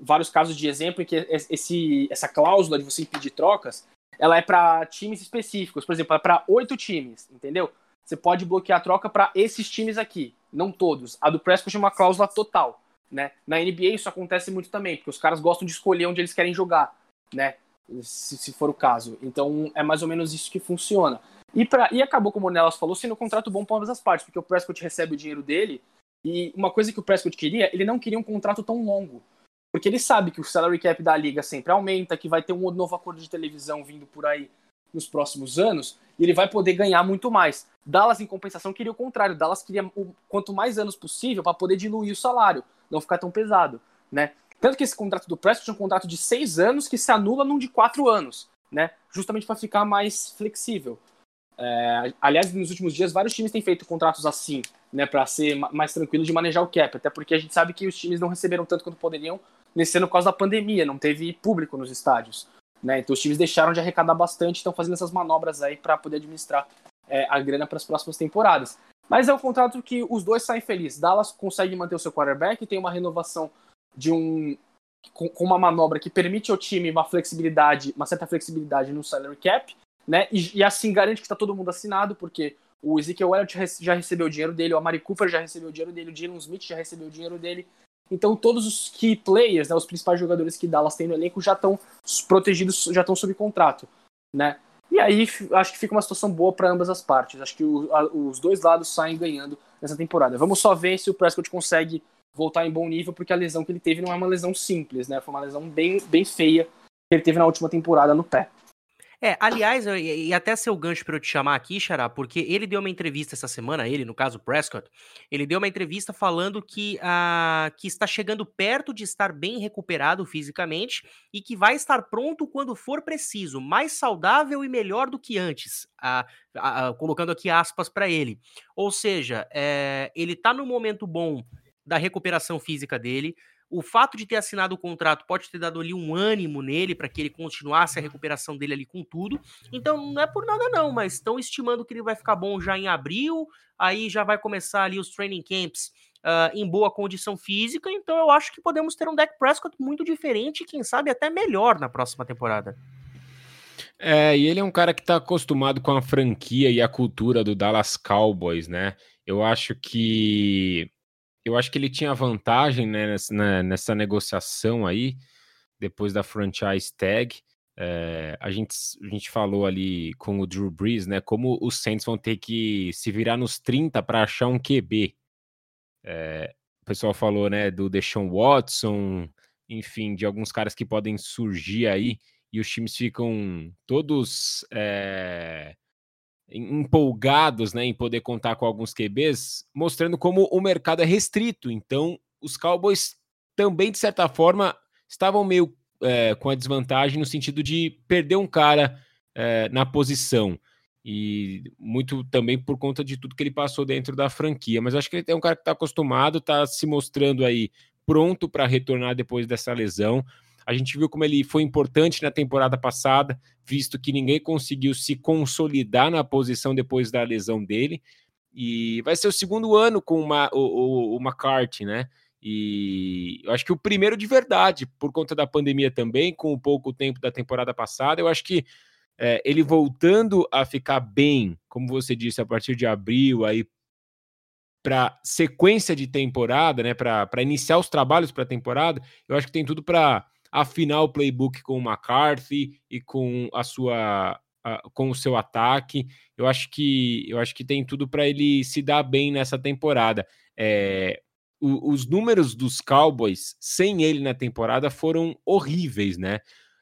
vários casos de exemplo em que esse, essa cláusula de você impedir trocas, ela é para times específicos. Por exemplo, é para oito times, entendeu? Você pode bloquear a troca para esses times aqui, não todos. A do Prescott é uma cláusula total, né? Na NBA isso acontece muito também, porque os caras gostam de escolher onde eles querem jogar né? Se, se, for o caso. Então é mais ou menos isso que funciona. E, pra, e acabou, como o Nelas falou, sendo um contrato bom para ambas as partes, porque o Prescott recebe o dinheiro dele. E uma coisa que o Prescott queria, ele não queria um contrato tão longo. Porque ele sabe que o salary cap da liga sempre aumenta, que vai ter um novo acordo de televisão vindo por aí nos próximos anos, e ele vai poder ganhar muito mais. Dallas, em compensação, queria o contrário. Dallas queria o quanto mais anos possível para poder diluir o salário, não ficar tão pesado, né? Tanto que esse contrato do Prescott é um contrato de seis anos que se anula num de quatro anos, né? Justamente para ficar mais flexível. É, aliás, nos últimos dias, vários times têm feito contratos assim, né, para ser mais tranquilo de manejar o cap, até porque a gente sabe que os times não receberam tanto quanto poderiam nesse ano por causa da pandemia, não teve público nos estádios, né? Então os times deixaram de arrecadar bastante, estão fazendo essas manobras aí para poder administrar é, a grana para as próximas temporadas. Mas é um contrato que os dois saem felizes. Dallas consegue manter o seu quarterback, tem uma renovação de um com, uma manobra que permite ao time uma flexibilidade, uma certa flexibilidade no salary cap, né? E, e assim garante que está todo mundo assinado, porque o Ezekiel Elliott já recebeu o dinheiro dele, o Amari Cooper já recebeu o dinheiro dele, o Jalen Smith já recebeu o dinheiro dele. Então todos os key players, né, os principais jogadores que Dallas tem no elenco já estão protegidos, já estão sob contrato, né? E aí acho que fica uma situação boa para ambas as partes. Acho que o, a, os dois lados saem ganhando nessa temporada. Vamos só ver se o Prescott consegue voltar em bom nível, porque a lesão que ele teve não é uma lesão simples, né? Foi uma lesão bem, bem feia que ele teve na última temporada no pé. É, aliás, e até seu gancho para eu te chamar aqui, Xará, porque ele deu uma entrevista essa semana, ele, no caso Prescott, ele deu uma entrevista falando que, uh, que está chegando perto de estar bem recuperado fisicamente e que vai estar pronto quando for preciso, mais saudável e melhor do que antes, colocando aqui aspas para ele. Ou seja, é, ele está no momento bom da recuperação física dele, o fato de ter assinado o contrato pode ter dado ali um ânimo nele para que ele continuasse a recuperação dele ali com tudo. Então não é por nada não, mas estão estimando que ele vai ficar bom já em abril, aí já vai começar ali os training camps uh, em boa condição física. Então eu acho que podemos ter um Dak Prescott muito diferente, quem sabe até melhor na próxima temporada. É, e ele é um cara que está acostumado com a franquia e a cultura do Dallas Cowboys, né? Eu acho que eu acho que ele tinha vantagem né, nessa, né, nessa, negociação aí, depois da franchise tag. É, a, gente, a gente falou ali com o Drew Brees, né? Como os Saints vão ter que se virar nos 30 para achar um QB. É, o pessoal falou, né, do Deshaun Watson, enfim, de alguns caras que podem surgir aí, e os times ficam todos é, empolgados né, em poder contar com alguns QBs, mostrando como o mercado é restrito. Então, os Cowboys também, de certa forma, estavam meio é, com a desvantagem no sentido de perder um cara é, na posição. E muito também por conta de tudo que ele passou dentro da franquia. Mas acho que ele é um cara que está acostumado, está se mostrando aí pronto para retornar depois dessa lesão. A gente viu como ele foi importante na temporada passada, visto que ninguém conseguiu se consolidar na posição depois da lesão dele. E vai ser o segundo ano com uma, o, o, o McCarthy, né? E eu acho que o primeiro de verdade, por conta da pandemia também, com o pouco tempo da temporada passada, eu acho que é, ele voltando a ficar bem, como você disse, a partir de abril, aí para sequência de temporada, né, para iniciar os trabalhos para a temporada, eu acho que tem tudo para afinar o playbook com o McCarthy e com a sua com o seu ataque. Eu acho que eu acho que tem tudo para ele se dar bem nessa temporada. É, o, os números dos Cowboys sem ele na temporada foram horríveis, né?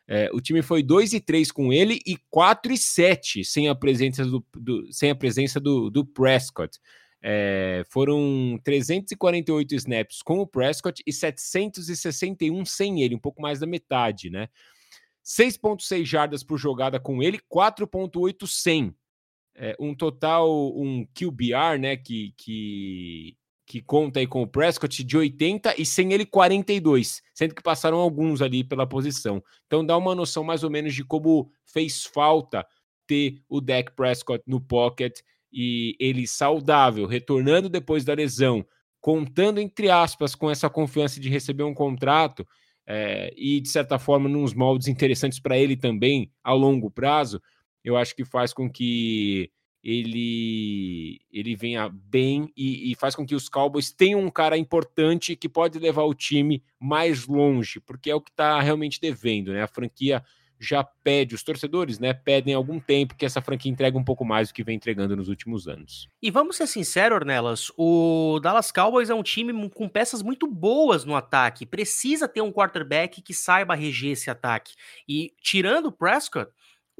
É, o time foi 2 e 3 com ele e 4 e 7 sem a presença do, do sem a presença do, do Prescott. É, foram 348 snaps com o Prescott e 761 sem ele, um pouco mais da metade, né? 6,6 jardas por jogada com ele, 4,8 sem. É, um total, um QBR, né? Que, que, que conta aí com o Prescott de 80 e sem ele 42, sendo que passaram alguns ali pela posição. Então dá uma noção mais ou menos de como fez falta ter o Dak Prescott no pocket e ele saudável, retornando depois da lesão, contando entre aspas com essa confiança de receber um contrato é, e de certa forma nos moldes interessantes para ele também ao longo prazo, eu acho que faz com que ele ele venha bem e, e, faz com que os Cowboys tenham um cara importante que pode levar o time mais longe, porque é o que está realmente devendo, né? A franquia já pede, os torcedores, né, pedem algum tempo que essa franquia entregue um pouco mais do que vem entregando nos últimos anos. E vamos ser sinceros, Ornelas, o Dallas Cowboys é um time com peças muito boas no ataque, precisa ter um quarterback que saiba reger esse ataque. E tirando o Prescott,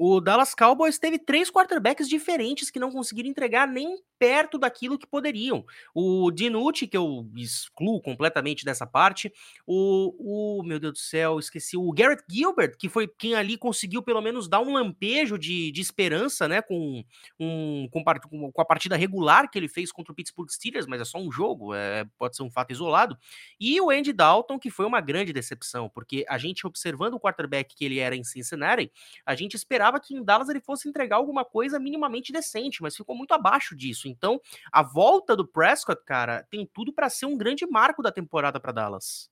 O Dallas Cowboys teve três quarterbacks diferentes que não conseguiram entregar nem perto daquilo que poderiam. O Dinucci, que eu excluo completamente dessa parte, o, o, meu Deus do céu, esqueci, o Garrett Gilbert, que foi quem ali conseguiu pelo menos dar um lampejo de, de esperança, né, com, um, com, com a partida regular que ele fez contra o Pittsburgh Steelers, mas é só um jogo, é, pode ser um fato isolado. E o Andy Dalton, que foi uma grande decepção, porque a gente observando o quarterback que ele era em Cincinnati, a gente esperava que em Dallas ele fosse entregar alguma coisa minimamente decente, mas ficou muito abaixo disso. Então, a volta do Prescott, cara, tem tudo para ser um grande marco da temporada para Dallas.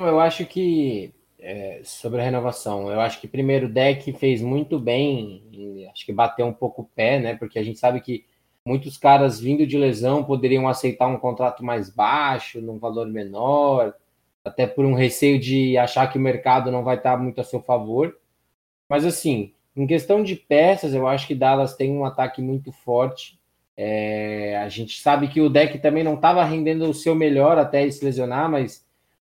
Eu acho que é, sobre a renovação, eu acho que primeiro o deck fez muito bem, acho que bateu um pouco o pé, né? Porque a gente sabe que muitos caras vindo de lesão poderiam aceitar um contrato mais baixo, num valor menor, até por um receio de achar que o mercado não vai estar muito a seu favor. Mas assim, em questão de peças, eu acho que Dallas tem um ataque muito forte. É, a gente sabe que o deck também não estava rendendo o seu melhor até se lesionar, mas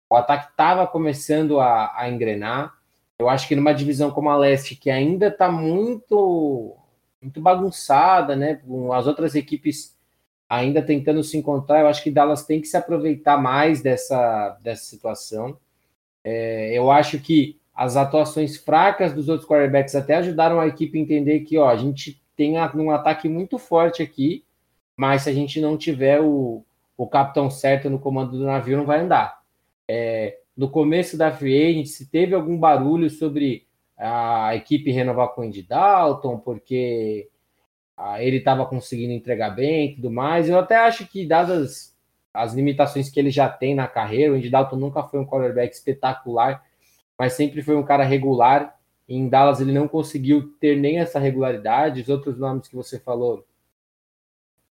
o ataque estava começando a, a, engrenar. Eu acho que numa divisão como a Leste, que ainda está muito, muito bagunçada, né? Com as outras equipes ainda tentando se encontrar, eu acho que Dallas tem que se aproveitar mais dessa, dessa situação. É, eu acho que as atuações fracas dos outros quarterbacks até ajudaram a equipe a entender que ó, a gente tem um ataque muito forte aqui, mas se a gente não tiver o, o capitão certo no comando do navio, não vai andar. É, no começo da free se teve algum barulho sobre a equipe renovar com o Andy Dalton, porque ah, ele estava conseguindo entregar bem e tudo mais. Eu até acho que, dadas as limitações que ele já tem na carreira, o Andy Dalton nunca foi um quarterback espetacular, mas sempre foi um cara regular em Dallas ele não conseguiu ter nem essa regularidade. Os outros nomes que você falou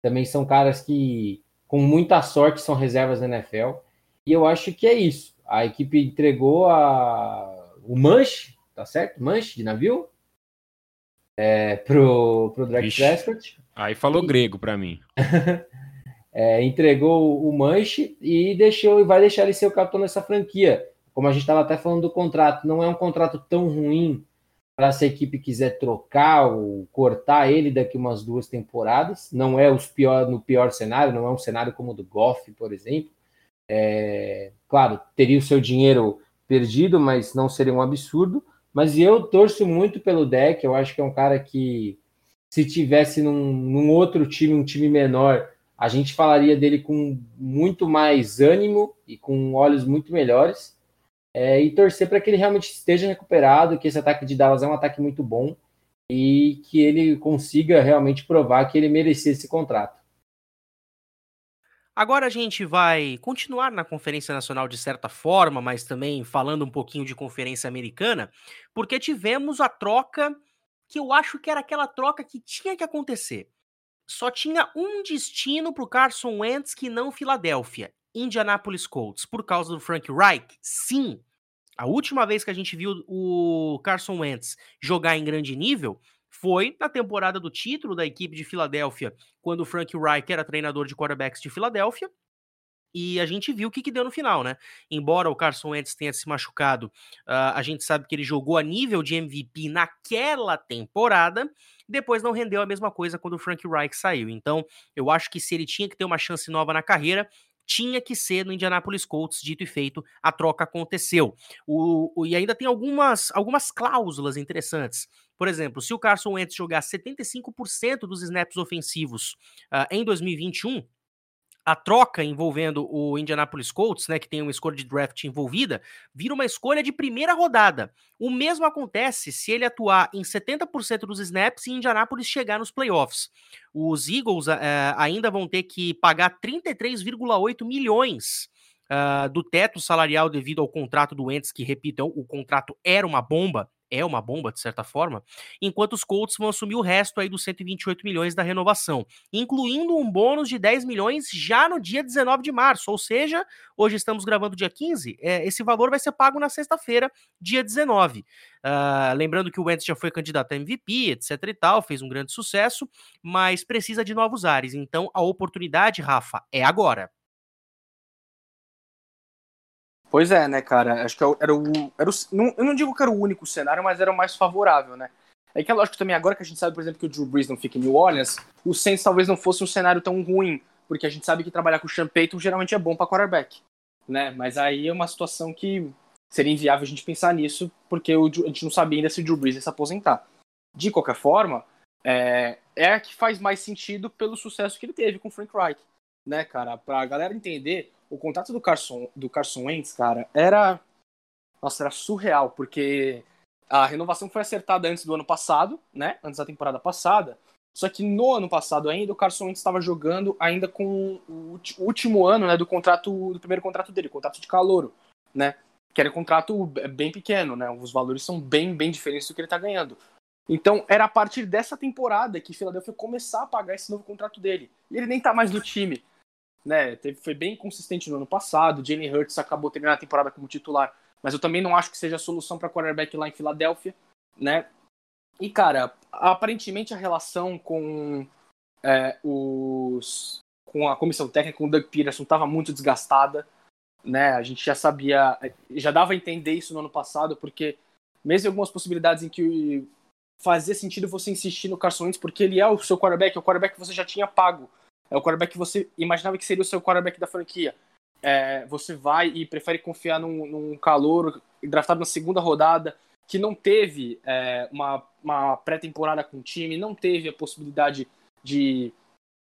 também são caras que, com muita sorte, são reservas da NFL. E eu acho que é isso. A equipe entregou a... o manche, tá certo? Manche de navio é, pro, pro Drake Prescott. Aí falou e... grego para mim. é, entregou o manche e deixou e vai deixar ele ser o capitão dessa franquia. Como a gente estava até falando do contrato, não é um contrato tão ruim para se a equipe quiser trocar ou cortar ele daqui umas duas temporadas. Não é os pior, no pior cenário, não é um cenário como o do Goff, por exemplo. É, claro, teria o seu dinheiro perdido, mas não seria um absurdo. Mas eu torço muito pelo deck. Eu acho que é um cara que, se tivesse num, num outro time, um time menor, a gente falaria dele com muito mais ânimo e com olhos muito melhores é, e torcer para que ele realmente esteja recuperado, que esse ataque de Dallas é um ataque muito bom e que ele consiga realmente provar que ele merecia esse contrato. Agora a gente vai continuar na Conferência Nacional de certa forma, mas também falando um pouquinho de Conferência Americana, porque tivemos a troca que eu acho que era aquela troca que tinha que acontecer. Só tinha um destino para o Carson Wentz que não Filadélfia, Indianapolis Colts, por causa do Frank Reich? Sim, a última vez que a gente viu o Carson Wentz jogar em grande nível foi na temporada do título da equipe de Filadélfia, quando o Frank Reich era treinador de quarterbacks de Filadélfia. E a gente viu o que, que deu no final, né? Embora o Carson Wentz tenha se machucado, uh, a gente sabe que ele jogou a nível de MVP naquela temporada. Depois não rendeu a mesma coisa quando o Frank Reich saiu. Então, eu acho que se ele tinha que ter uma chance nova na carreira, tinha que ser no Indianapolis Colts, dito e feito, a troca aconteceu. O, o, e ainda tem algumas, algumas cláusulas interessantes. Por exemplo, se o Carson Wentz jogar 75% dos snaps ofensivos uh, em 2021, a troca envolvendo o Indianapolis Colts, né, que tem uma escolha de draft envolvida, vira uma escolha de primeira rodada. O mesmo acontece se ele atuar em 70% dos snaps e Indianapolis chegar nos playoffs. Os Eagles uh, ainda vão ter que pagar 33,8 milhões uh, do teto salarial devido ao contrato do Wentz, que, repito, é o contrato era uma bomba, é uma bomba, de certa forma, enquanto os Colts vão assumir o resto aí dos 128 milhões da renovação, incluindo um bônus de 10 milhões já no dia 19 de março, ou seja, hoje estamos gravando dia 15, é, esse valor vai ser pago na sexta-feira, dia 19. Uh, ah, lembrando que o Wentz já foi candidato a MVP, etc e tal, fez um grande sucesso, mas precisa de novos ares, então a oportunidade, Rafa, é agora. Pois é, né, cara? Acho que é era o. Era o não, eu não digo que era o único cenário, mas era o mais favorável, né? É que é lógico também, agora que a gente sabe, por exemplo, que o Drew Brees não fica em New Orleans, o Saints talvez não fosse um cenário tão ruim, porque a gente sabe que trabalhar com o Sean Payton geralmente é bom para quarterback, né? Mas aí é uma situação que seria inviável a gente pensar nisso, porque a gente não sabia ainda se o Drew Brees ia se aposentar. De qualquer forma, é, é a que faz mais sentido pelo sucesso que ele teve com o Frank Reich, né, cara? Pra galera entender, o contrato do Carson, do Carson Wentz, cara, era. Nossa, era surreal, porque a renovação foi acertada antes do ano passado, né? Antes da temporada passada. Só que no ano passado ainda, o Carson Wentz estava jogando ainda com o último ano, né, do contrato, do primeiro contrato dele, contrato de calouro, né? Que era um contrato bem pequeno, né? Os valores são bem, bem diferentes do que ele está ganhando. Então, era a partir dessa temporada que Philadelphia começar a pagar esse novo contrato dele. E ele nem tá mais no time né? Teve, foi bem consistente no ano passado. Jalen Hurts acabou terminando a temporada como titular, mas eu também não acho que seja a solução para quarterback lá em Filadélfia, né? E cara, aparentemente a relação com é, os com a comissão técnica, com o Doug Peterson, estava muito desgastada, né? A gente já sabia, já dava a entender isso no ano passado, porque mesmo em algumas possibilidades em que fazia sentido você insistir no Carson Wentz, porque ele é o seu quarterback, é o quarterback que você já tinha pago. É o quarterback que você imaginava que seria o seu quarterback da franquia. É, você vai e prefere confiar num, num calor draftado na segunda rodada, que não teve é, uma, uma pré-temporada com o time, não teve a possibilidade de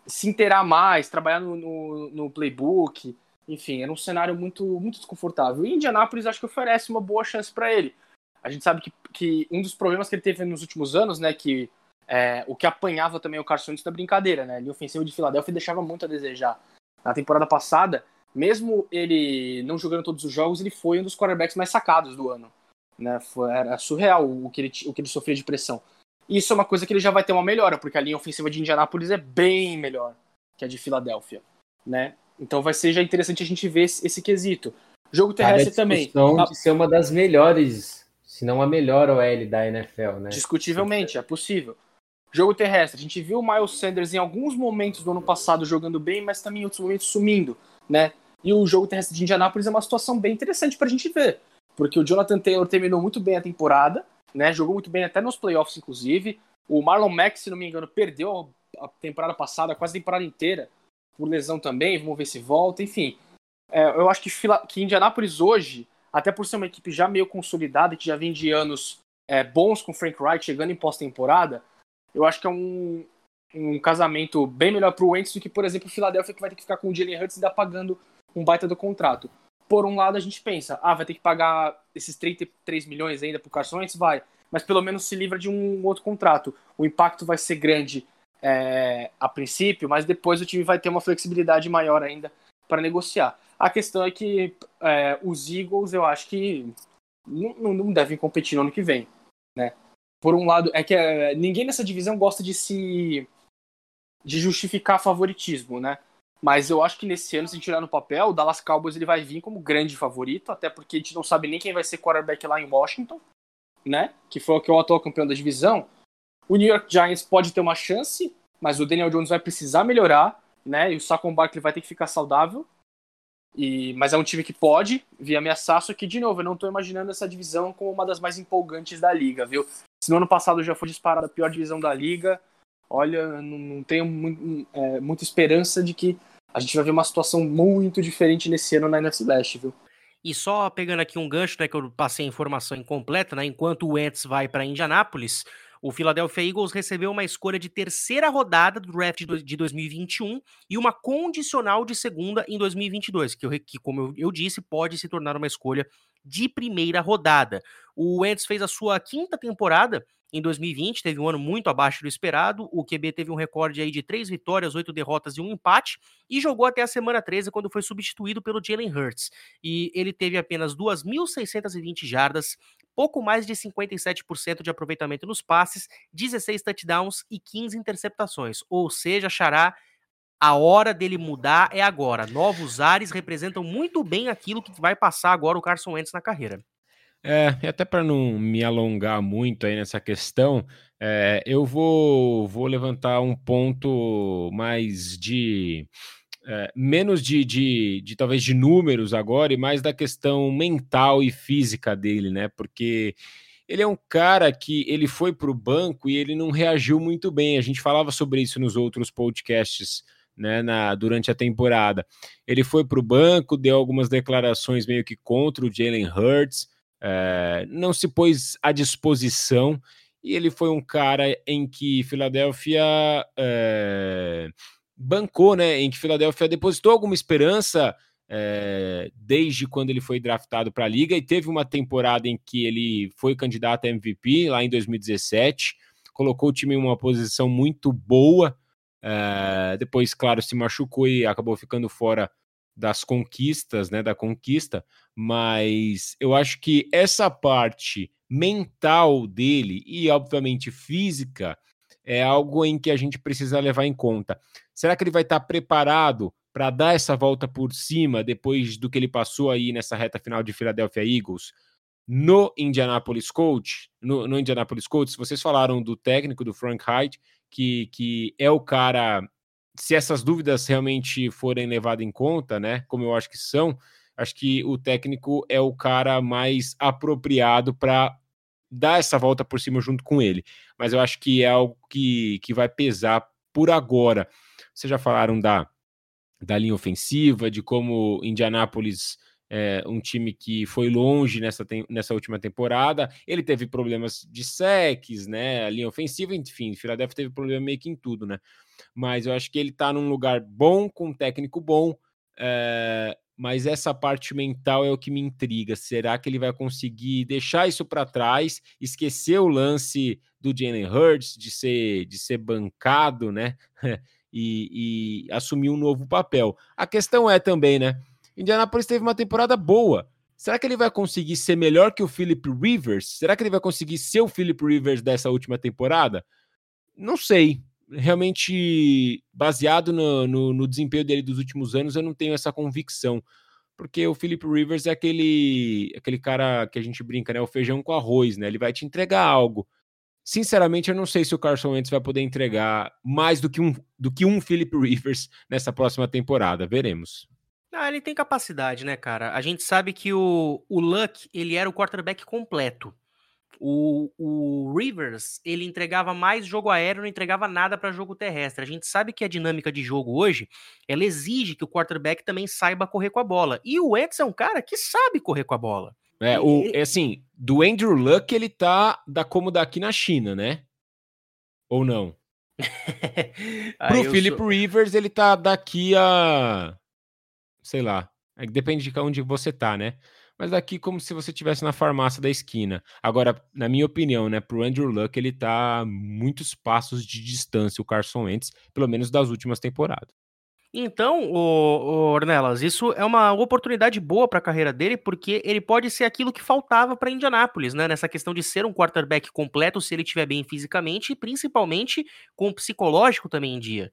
se inteirar mais, trabalhar no, no, no, playbook, enfim, era um cenário muito, muito desconfortável. E Indianapolis acho que oferece uma boa chance para ele. A gente sabe que, que um dos problemas que ele teve nos últimos anos, né, que é, o que apanhava também o Carson Wentz da brincadeira, né? A linha ofensiva de Filadélfia deixava muito a desejar. Na temporada passada, mesmo ele não jogando todos os jogos, ele foi um dos quarterbacks mais sacados do ano. Né? Foi, era surreal o que, ele, o que ele sofria de pressão. Isso é uma coisa que ele já vai ter uma melhora, porque a linha ofensiva de Indianápolis é bem melhor que a de Filadélfia. Né? Então vai ser já interessante a gente ver esse, esse quesito. Jogo terrestre também. de ser uma das melhores, se não a melhor OL da NFL, né? Discutivelmente, é possível. Jogo terrestre, a gente viu o Miles Sanders em alguns momentos do ano passado jogando bem, mas também em outros momentos sumindo, né? E o jogo terrestre de Indianápolis é uma situação bem interessante pra gente ver, porque o Jonathan Taylor terminou muito bem a temporada, né? Jogou muito bem até nos playoffs, inclusive. O Marlon Mack, se não me engano, perdeu a temporada passada, quase a temporada inteira, por lesão também. Vamos ver se volta. Enfim, é, eu acho que, que Indianápolis hoje, até por ser uma equipe já meio consolidada, que já vem de anos é, bons com Frank Wright chegando em pós-temporada, eu acho que é um, um casamento bem melhor para o Wentz do que, por exemplo, o Philadelphia, que vai ter que ficar com o Jalen Hurts ainda pagando um baita do contrato. Por um lado, a gente pensa, ah, vai ter que pagar esses 33 milhões ainda para o Carson Wentz? Vai. Mas pelo menos se livra de um outro contrato. O impacto vai ser grande é, a princípio, mas depois o time vai ter uma flexibilidade maior ainda para negociar. A questão é que é, os Eagles, eu acho que não, não devem competir no ano que vem. Né? Por um lado, é que é, ninguém nessa divisão gosta de se. de justificar favoritismo, né? Mas eu acho que nesse ano, se tirar no papel, o Dallas Cowboys ele vai vir como grande favorito, até porque a gente não sabe nem quem vai ser quarterback lá em Washington, né? Que foi o que é o atual campeão da divisão. O New York Giants pode ter uma chance, mas o Daniel Jones vai precisar melhorar, né? E o Saquon Barkley vai ter que ficar saudável. E, mas é um time que pode vir ameaçar, só que, de novo, eu não estou imaginando essa divisão como uma das mais empolgantes da liga, viu? Se no ano passado já foi disparada a pior divisão da liga, olha, não, não tenho muito, é, muita esperança de que a gente vai ver uma situação muito diferente nesse ano na NFC viu? E só pegando aqui um gancho, né, que eu passei a informação incompleta, né, enquanto o Wentz vai para Indianápolis, o Philadelphia Eagles recebeu uma escolha de terceira rodada do draft de 2021 e uma condicional de segunda em 2022, que, eu, que como eu disse, pode se tornar uma escolha de primeira rodada. O Wentz fez a sua quinta temporada em 2020, teve um ano muito abaixo do esperado. O QB teve um recorde aí de três vitórias, oito derrotas e um empate, e jogou até a semana 13, quando foi substituído pelo Jalen Hurts. E ele teve apenas 2.620 jardas, pouco mais de 57% de aproveitamento nos passes, 16 touchdowns e 15 interceptações. Ou seja, Xará a hora dele mudar é agora. Novos ares representam muito bem aquilo que vai passar agora o Carson Wentz na carreira. É, e até para não me alongar muito aí nessa questão, é, eu vou, vou levantar um ponto mais de. É, menos de, de, de, talvez de números agora e mais da questão mental e física dele, né? Porque ele é um cara que ele foi para o banco e ele não reagiu muito bem. A gente falava sobre isso nos outros podcasts né, na, durante a temporada. Ele foi para o banco, deu algumas declarações meio que contra o Jalen Hurts, é, não se pôs à disposição e ele foi um cara em que Filadélfia é, bancou, né? Em que Filadélfia depositou alguma esperança é, desde quando ele foi draftado para a liga e teve uma temporada em que ele foi candidato a MVP lá em 2017, colocou o time em uma posição muito boa. É, depois, claro, se machucou e acabou ficando fora das conquistas, né? Da conquista, mas eu acho que essa parte mental dele e, obviamente, física é algo em que a gente precisa levar em conta. Será que ele vai estar preparado para dar essa volta por cima depois do que ele passou aí nessa reta final de Philadelphia Eagles? No Indianapolis Colts, no, no Indianapolis Colts, vocês falaram do técnico, do Frank Hyde, que, que é o cara, se essas dúvidas realmente forem levadas em conta, né, como eu acho que são, acho que o técnico é o cara mais apropriado para dar essa volta por cima junto com ele. Mas eu acho que é algo que, que vai pesar por agora. Vocês já falaram da, da linha ofensiva, de como Indianápolis é um time que foi longe nessa, nessa última temporada. Ele teve problemas de secs, né? A linha ofensiva, enfim, Philadelphia teve problema meio que em tudo, né? Mas eu acho que ele tá num lugar bom, com um técnico bom. É, mas essa parte mental é o que me intriga. Será que ele vai conseguir deixar isso para trás, esquecer o lance do Jalen Hurts de ser de ser bancado, né? e, e assumir um novo papel. A questão é também, né? Indianapolis teve uma temporada boa. Será que ele vai conseguir ser melhor que o Philip Rivers? Será que ele vai conseguir ser o Philip Rivers dessa última temporada? Não sei realmente baseado no, no, no, desempenho dele dos últimos anos, eu não tenho essa convicção. Porque o Philip Rivers é aquele, aquele cara que a gente brinca, né? O feijão com arroz, né? Ele vai te entregar algo. Sinceramente, eu não sei se o Carson Wentz vai poder entregar mais do que um, do que um Philip Rivers nessa próxima temporada. Veremos. Ah, ele tem capacidade, né, cara? A gente sabe que o, o Luck, ele era o quarterback completo. O, o, Rivers, ele entregava mais jogo aéreo, não entregava nada para jogo terrestre. A gente sabe que a dinâmica de jogo hoje, ela exige que o quarterback também saiba correr com a bola. E o Wentz é um cara que sabe correr com a bola. É, o, é assim, do Andrew Luck, ele tá da como daqui na China, né? Ou não? Pro Philip sou... Rivers, ele tá daqui a. Sei lá. É depende de onde você tá, né? Mas daqui como se você estivesse na farmácia da esquina. Agora, na minha opinião, né, pro Andrew Luck, ele tá muitos passos de distância, o Carson Wentz, pelo menos das últimas temporadas. Então, o Ornelas, isso é uma oportunidade boa para a carreira dele, porque ele pode ser aquilo que faltava para Indianápolis, né? Nessa questão de ser um quarterback completo, se ele estiver bem fisicamente e principalmente com o psicológico também em dia.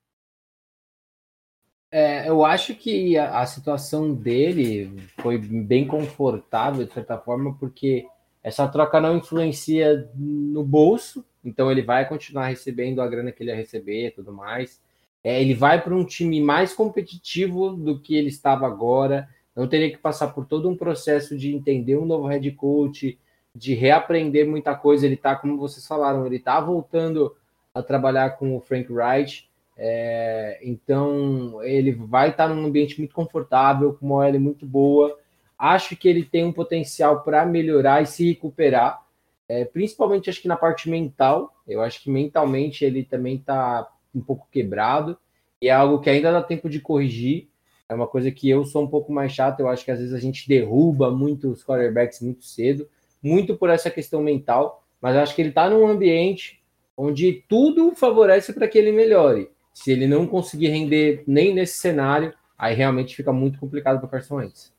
É, eu acho que a, a, situação dele foi bem confortável, de certa forma, porque essa troca não influencia no bolso, então ele vai continuar recebendo a grana que ele ia receber e tudo mais. É, ele vai para um time mais competitivo do que ele estava agora, não teria que passar por todo um processo de entender um novo head coach, de reaprender muita coisa. Ele está, como vocês falaram, ele está voltando a trabalhar com o Frank Wright é, então, ele vai estar num ambiente muito confortável, com uma OL muito boa. Acho que ele tem um potencial para melhorar e se recuperar, é, principalmente acho que na parte mental. Eu acho que mentalmente ele também está um pouco quebrado e é algo que ainda dá tempo de corrigir. É uma coisa que eu sou um pouco mais chato. Eu acho que às vezes a gente derruba muito os quarterbacks muito cedo, muito por essa questão mental. Mas acho que ele está num ambiente onde tudo favorece para que ele melhore. Se ele não conseguir render nem nesse cenário, aí realmente fica muito complicado para o Carson Wentz.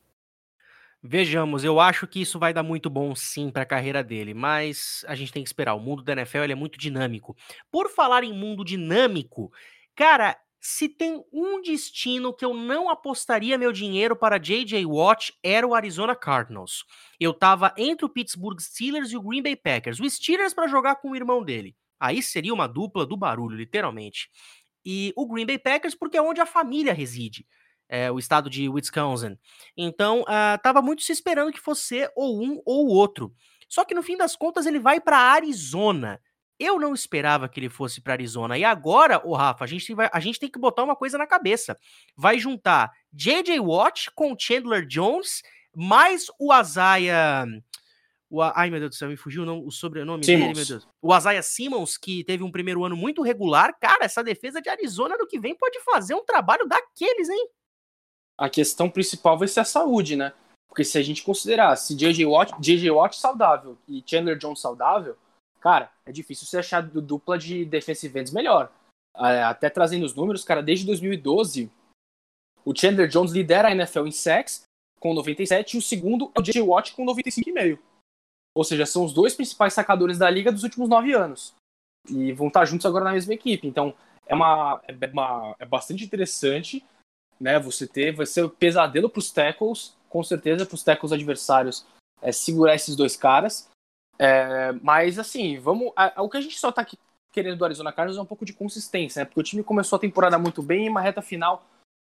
Vejamos, eu acho que isso vai dar muito bom sim para a carreira dele, mas a gente tem que esperar. O mundo da NFL é muito dinâmico. Por falar em mundo dinâmico, cara, se tem um destino que eu não apostaria meu dinheiro para JJ Watt era o Arizona Cardinals. Eu tava entre o Pittsburgh Steelers e o Green Bay Packers. O Steelers para jogar com o irmão dele. Aí seria uma dupla do barulho, literalmente e o Green Bay Packers, porque é onde a família reside, é, o estado de Wisconsin. Então, estava ah, uh, muito se esperando que fosse ou um ou o outro. Só que no fim das contas ele vai para Arizona. Eu não esperava que ele fosse para Arizona. E agora, o Rafa, a gente, vai, a gente tem que botar uma coisa na cabeça. Vai juntar J.J. Watt com Chandler Jones, mais o Azaia. O, ai, meu Deus do céu, me fugiu não, o sobrenome Simmons. dele, meu Deus. O Azaia Simmons, que teve um primeiro ano muito regular. Cara, essa defesa de Arizona no que vem pode fazer um trabalho daqueles, hein? A questão principal vai ser a saúde, né? Porque se a gente considerar se J.J. Watt, J.J. Watt saudável e Chandler Jones saudável, cara, é difícil você achar dupla de defensive ends melhor. Até trazendo os números, cara, desde 2012, o Chandler Jones lidera a NFL em sacks com 97 e o segundo é o J.J. Watt com 95,5. Ou seja, são os dois principais sacadores da liga dos últimos nove anos. E vão estar juntos agora na mesma equipe. Então, é, uma, é, uma, é bastante interessante né? Você ter, vai ser um pesadelo para os tackles, com certeza, para os tackles adversários é, segurar esses dois caras. É, mas assim, vamos. A, a, o que a gente só está querendo do Arizona Cardinals é um pouco de consistência, né? Porque o time começou a temporada muito bem e uma reta final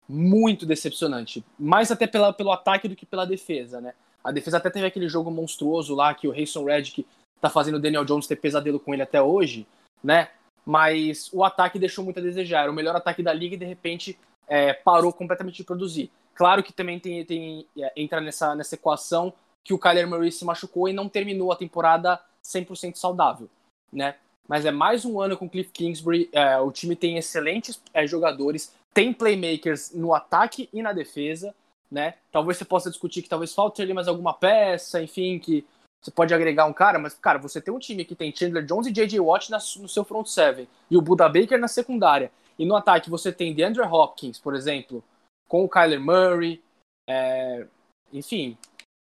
muito decepcionante. Mais até pela, pelo ataque do que pela defesa, né? A defesa até teve aquele jogo monstruoso lá que o Hayson Reddick tá fazendo o Daniel Jones ter pesadelo com ele até hoje, né? Mas o ataque deixou muito a desejar. Era o melhor ataque da liga e de repente é, parou completamente de produzir. Claro que também tem, tem é, entra nessa, nessa equação que o Kyler Murray se machucou e não terminou a temporada 100% saudável, né? Mas é mais um ano com Cliff Kingsbury, é, o time tem excelentes é, jogadores, tem playmakers no ataque e na defesa, né? Talvez você possa discutir que talvez falte ali mais alguma peça, enfim, que você pode agregar um cara, mas, cara, você tem um time que tem Chandler Jones e J.J. Watt na, no seu front seven e o Buda Baker na secundária e no ataque você tem DeAndre Hopkins, por exemplo, com o Kyler Murray, é, enfim.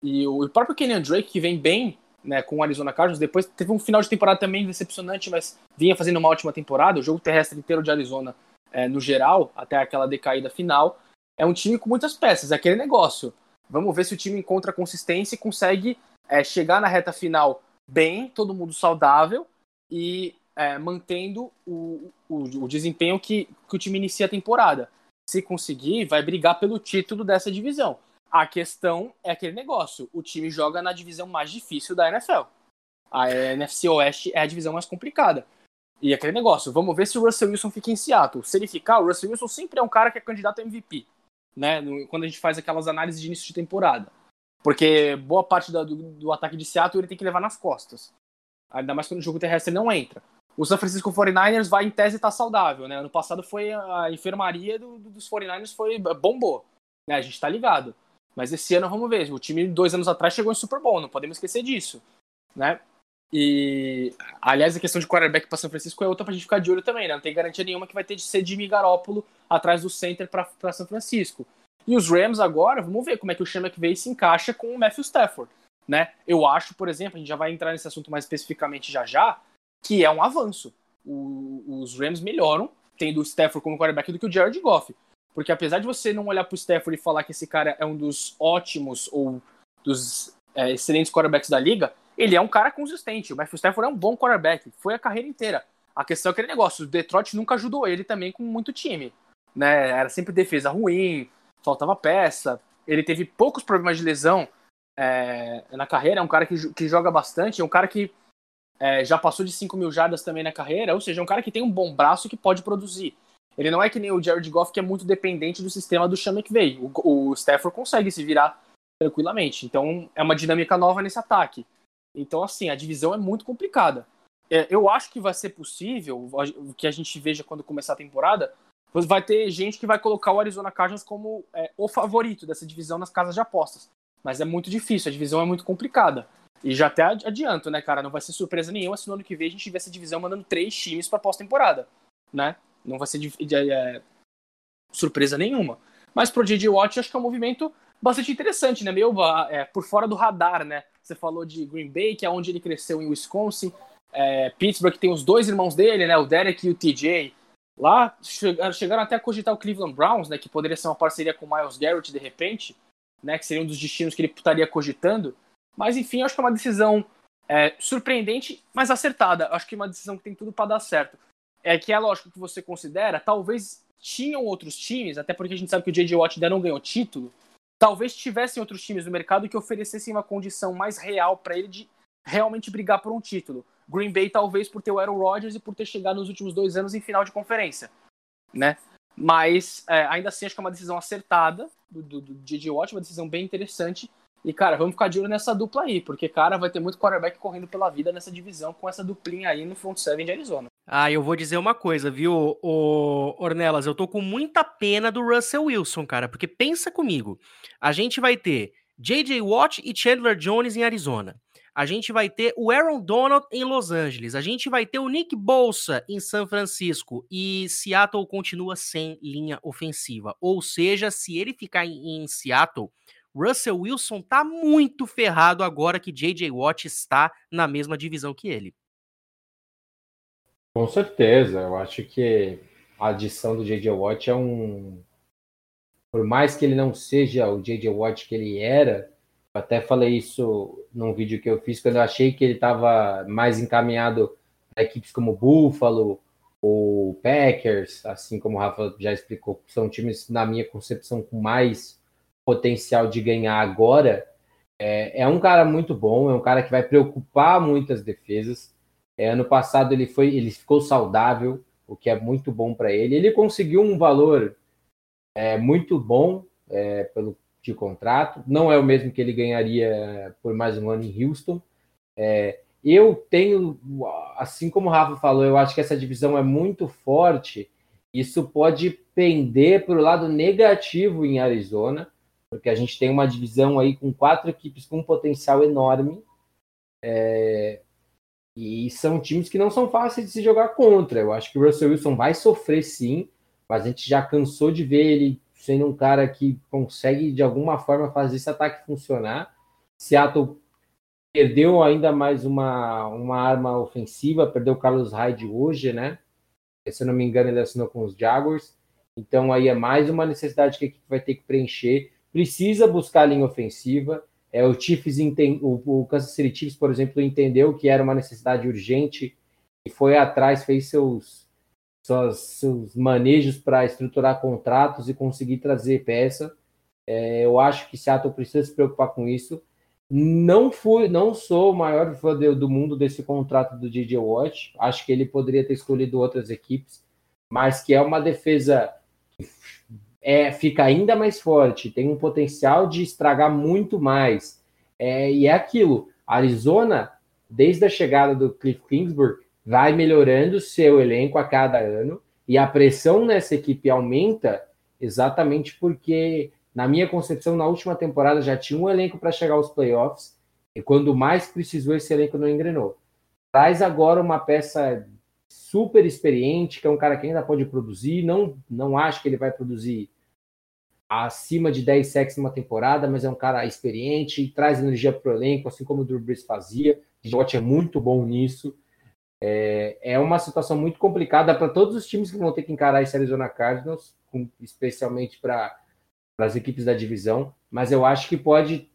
E o, próprio Kenyan Drake, que vem bem né, com o Arizona Cardinals. Depois teve um final de temporada também decepcionante, mas vinha fazendo uma ótima temporada. O jogo terrestre inteiro de Arizona, é, no geral, até aquela decaída final. É um time com muitas peças, é aquele negócio. Vamos ver se o time encontra consistência e consegue é, chegar na reta final bem, todo mundo saudável e é, mantendo o, o, o desempenho que, que o time inicia a temporada. Se conseguir, vai brigar pelo título dessa divisão. A questão é aquele negócio: o time joga na divisão mais difícil da NFL. A NFC Oeste é a divisão mais complicada. E aquele negócio, vamos ver se o Russell Wilson fica em Seattle. Se ele ficar, o Russell Wilson sempre é um cara que é candidato a MVP, né? Quando a gente faz aquelas análises de início de temporada. Porque boa parte do, do ataque de Seattle ele tem que levar nas costas. Ainda mais quando o jogo terrestre não entra. O San Francisco 49ers vai em tese estar tá saudável, né? Ano passado foi a enfermaria do, dos 49ers foi bombou, né? A gente tá ligado. Mas esse ano vamos ver. O time dois anos atrás chegou em Super Bowl, não podemos esquecer disso, né? E aliás a questão de quarterback para São Francisco é outra pra gente ficar de olho também, né? Não tem garantia nenhuma que vai ter de ser Jimmy Garoppolo atrás do center para São Francisco. E os Rams agora, vamos ver como é que o Sean McVay se encaixa com o Matthew Stafford, né? Eu acho, por exemplo, a gente já vai entrar nesse assunto mais especificamente já já, que é um avanço. O, os Rams melhoram tendo o Stafford como quarterback do que o Jared Goff. Porque apesar de você não olhar para o Stafford e falar que esse cara é um dos ótimos ou dos é, excelentes quarterbacks da liga, ele é um cara consistente. O Matthew Stafford é um bom quarterback, foi a carreira inteira. A questão é aquele negócio, o Detroit nunca ajudou ele também com muito time. Né? Era sempre defesa ruim, faltava peça. Ele teve poucos problemas de lesão é, na carreira, é um cara que, que joga bastante, é um cara que é, já passou de 5 mil jardas também na carreira, ou seja, é um cara que tem um bom braço que pode produzir. Ele não é que nem o Jared Goff, que é muito dependente do sistema do Sean McVay. O, o Stafford consegue se virar tranquilamente. Então, é uma dinâmica nova nesse ataque. Então, assim, a divisão é muito complicada. É, eu acho que vai ser possível, o que a gente veja quando começar a temporada, vai ter gente que vai colocar o Arizona Cardinals como é, o favorito dessa divisão nas casas de apostas. Mas é muito difícil, a divisão é muito complicada. E já até adianto, né, cara? Não vai ser surpresa nenhuma se no ano que vem a gente tiver essa divisão mandando três times pra pós-temporada, né? Não vai ser de, de, de, é, surpresa nenhuma. Mas pro J.J. Watt, acho que é um movimento bastante interessante, né? Meio é, por fora do radar, né? Você falou de Green Bay, que é onde ele cresceu em Wisconsin. É, Pittsburgh, tem os dois irmãos dele, né? O Derek e o TJ. Lá chegaram, chegaram até a cogitar o Cleveland Browns, né? Que poderia ser uma parceria com o Miles Garrett de repente, né? Que seria um dos destinos que ele estaria cogitando. Mas enfim, acho que é uma decisão é, surpreendente, mas acertada. Acho que é uma decisão que tem tudo para dar certo. É que é lógico que você considera, talvez tinham outros times, até porque a gente sabe que o J.J. Watt ainda não ganhou título, talvez tivessem outros times no mercado que oferecessem uma condição mais real para ele de realmente brigar por um título. Green Bay talvez por ter o Aaron Rodgers e por ter chegado nos últimos dois anos em final de conferência, né? Mas é, ainda assim acho que é uma decisão acertada do, do, do J.J. Watt, uma decisão bem interessante. E, cara, vamos ficar de olho nessa dupla aí, porque, cara, vai ter muito quarterback correndo pela vida nessa divisão com essa duplinha aí no front seven de Arizona. Ah, eu vou dizer uma coisa, viu, o Ornelas? Eu tô com muita pena do Russell Wilson, cara, porque pensa comigo. A gente vai ter J.J. Watt e Chandler Jones em Arizona. A gente vai ter o Aaron Donald em Los Angeles. A gente vai ter o Nick Bolsa em São Francisco. E Seattle continua sem linha ofensiva. Ou seja, se ele ficar em, em Seattle, Russell Wilson tá muito ferrado agora que J.J. Watt está na mesma divisão que ele. Com certeza, eu acho que a adição do J.J. Watt é um. Por mais que ele não seja o J.J. Watt que ele era, eu até falei isso num vídeo que eu fiz quando eu achei que ele estava mais encaminhado para equipes como Buffalo, ou Packers, assim como o Rafa já explicou, são times, na minha concepção, com mais potencial de ganhar agora. É, é um cara muito bom, é um cara que vai preocupar muitas defesas. É, ano passado ele foi, ele ficou saudável, o que é muito bom para ele. Ele conseguiu um valor é, muito bom é, pelo de contrato. Não é o mesmo que ele ganharia por mais um ano em Houston. É, eu tenho, assim como o Rafa falou, eu acho que essa divisão é muito forte. Isso pode pender para o lado negativo em Arizona, porque a gente tem uma divisão aí com quatro equipes com um potencial enorme. É, e são times que não são fáceis de se jogar contra. Eu acho que o Russell Wilson vai sofrer sim, mas a gente já cansou de ver ele sendo um cara que consegue de alguma forma fazer esse ataque funcionar. Seattle perdeu ainda mais uma, uma arma ofensiva, perdeu o Carlos Hyde hoje, né? Se eu não me engano, ele assinou com os Jaguars. Então aí é mais uma necessidade que a equipe vai ter que preencher. Precisa buscar a linha ofensiva. É, o Chiefs o, o Kansas City Chiefs, por exemplo, entendeu que era uma necessidade urgente e foi atrás, fez seus seus manejos para estruturar contratos e conseguir trazer peça. É, eu acho que Seattle precisa se preocupar com isso. Não fui, não sou o maior fã do mundo desse contrato do DJ Watt. Acho que ele poderia ter escolhido outras equipes, mas que é uma defesa é, fica ainda mais forte, tem um potencial de estragar muito mais. É, e é aquilo. Arizona, desde a chegada do Cliff Kingsbury, vai melhorando seu elenco a cada ano e a pressão nessa equipe aumenta exatamente porque, na minha concepção, na última temporada já tinha um elenco para chegar aos playoffs e quando mais precisou, esse elenco não engrenou. Traz agora uma peça super experiente, que é um cara que ainda pode produzir, não, não acho que ele vai produzir acima de 10 sacks numa temporada, mas é um cara experiente, traz energia para o elenco, assim como o Drew Brees fazia. O é muito bom nisso. É, é uma situação muito complicada para todos os times que vão ter que encarar esse Arizona Cardinals, com, especialmente para as equipes da divisão, mas eu acho que pode,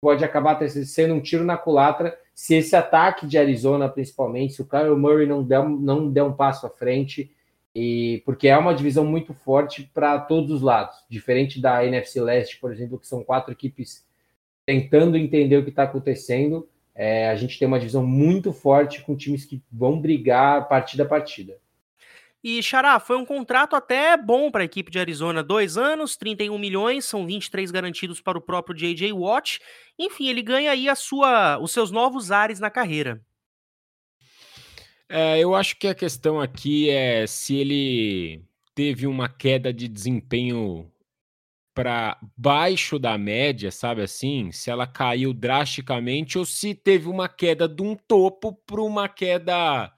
pode acabar sendo um tiro na culatra se esse ataque de Arizona, principalmente, se o Kyle Murray não der, não der um passo à frente, e porque é uma divisão muito forte para todos os lados, diferente da NFC Leste, por exemplo, que são quatro equipes tentando entender o que está acontecendo. É, a gente tem uma divisão muito forte com times que vão brigar partida a partida. E, Xará, foi um contrato até bom para a equipe de Arizona. Dois anos, 31 milhões, são 23 garantidos para o próprio J.J. Watt. Enfim, ele ganha aí a sua, os seus novos ares na carreira. É, eu acho que a questão aqui é se ele teve uma queda de desempenho para baixo da média, sabe assim? Se ela caiu drasticamente ou se teve uma queda de um topo para uma queda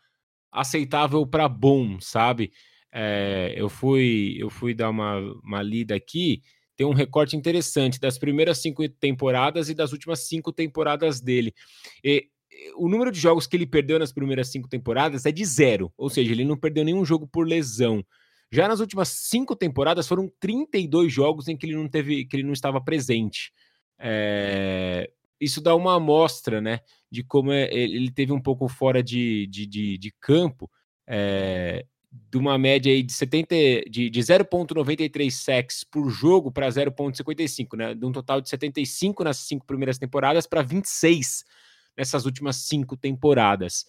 aceitável para bom, sabe? É, eu fui eu fui dar uma, uma lida aqui, tem um recorte interessante das primeiras cinco temporadas e das últimas cinco temporadas dele. E, o número de jogos que ele perdeu nas primeiras cinco temporadas é de zero, ou seja, ele não perdeu nenhum jogo por lesão. Já nas últimas cinco temporadas foram 32 jogos em que ele não teve, que ele não estava presente. É, isso dá uma amostra, né, de como é, ele teve um pouco fora de, de, de, de campo, é, de uma média aí de 70 de, de 0.93 sacks por jogo para 0.55, né, de um total de 75 nas cinco primeiras temporadas para 26 nessas últimas cinco temporadas.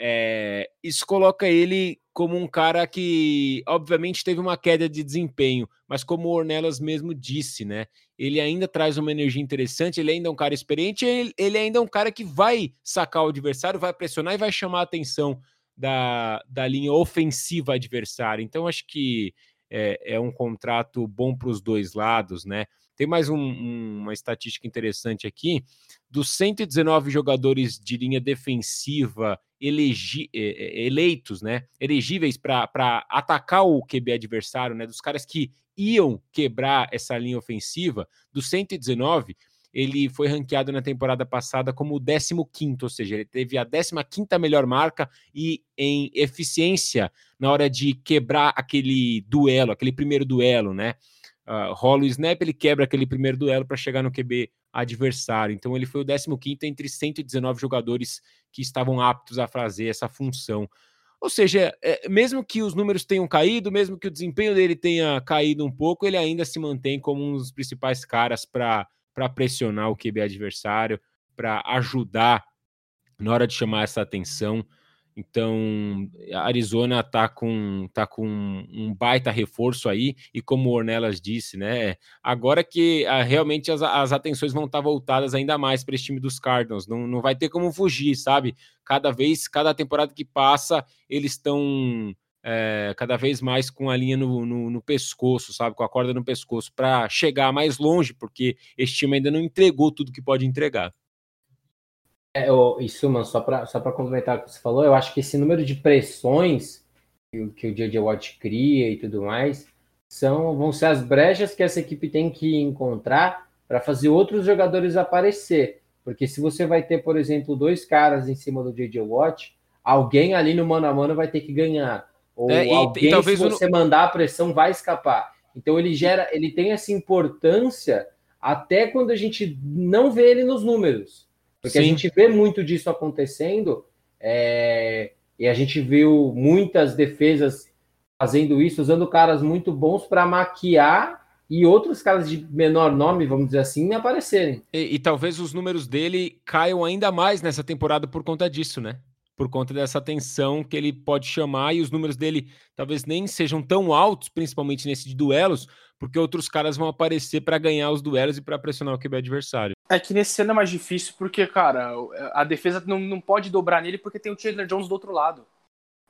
É, isso coloca ele como um cara que, obviamente, teve uma queda de desempenho, mas como o Ornelas mesmo disse, né? Ele ainda traz uma energia interessante, ele ainda é um cara experiente, ele, ele ainda é um cara que vai sacar o adversário, vai pressionar e vai chamar a atenção da, da linha ofensiva adversária. Então, acho que é, é um contrato bom para os dois lados, né? Tem mais um, um, uma estatística interessante aqui. Dos 119 jogadores de linha defensiva elegi, eleitos, né, elegíveis para atacar o QB adversário, né, dos caras que iam quebrar essa linha ofensiva, dos 119, ele foi ranqueado na temporada passada como o 15, ou seja, ele teve a 15 melhor marca e em eficiência na hora de quebrar aquele duelo, aquele primeiro duelo, né? Uh, rola o snap, ele quebra aquele primeiro duelo para chegar no QB adversário. Então ele foi o 15 entre 119 jogadores que estavam aptos a fazer essa função. Ou seja, é, mesmo que os números tenham caído, mesmo que o desempenho dele tenha caído um pouco, ele ainda se mantém como um dos principais caras para pressionar o QB adversário, para ajudar na hora de chamar essa atenção. Então, a Arizona tá com, tá com um baita reforço aí, e como o Ornelas disse, né? Agora que a, ah, realmente as, as atenções vão estar tá voltadas ainda mais para esse time dos Cardinals, não, não vai ter como fugir, sabe? Cada vez, cada temporada que passa, eles estão é, cada vez mais com a linha no, no, no, pescoço, sabe? Com a corda no pescoço, para chegar mais longe, porque esse time ainda não entregou tudo que pode entregar. É, eu, isso, mano, só para só complementar o que você falou, eu acho que esse número de pressões que, que o J.J. Watt cria e tudo mais são, vão ser as brechas que essa equipe tem que encontrar para fazer outros jogadores aparecer. Porque se você vai ter, por exemplo, dois caras em cima do J.J. Watt, alguém ali no mano a mano vai ter que ganhar. Ou é, e, alguém, e talvez se você no... mandar a pressão, vai escapar. Então ele gera, ele tem essa importância até quando a gente não vê ele nos números. Porque Sim. a gente vê muito disso acontecendo, é, e a gente viu muitas defesas fazendo isso, usando caras muito bons para maquiar e outros caras de menor nome, vamos dizer assim, aparecerem. E, e, talvez os números dele caiam ainda mais nessa temporada por conta disso, né? Por conta dessa atenção que ele pode chamar e os números dele talvez nem sejam tão altos, principalmente nesse de duelos, porque outros caras vão aparecer para ganhar os duelos e para pressionar o QB adversário. É que nesse ano é mais difícil porque, cara, a defesa não, não pode dobrar nele porque tem o Chandler Jones do outro lado.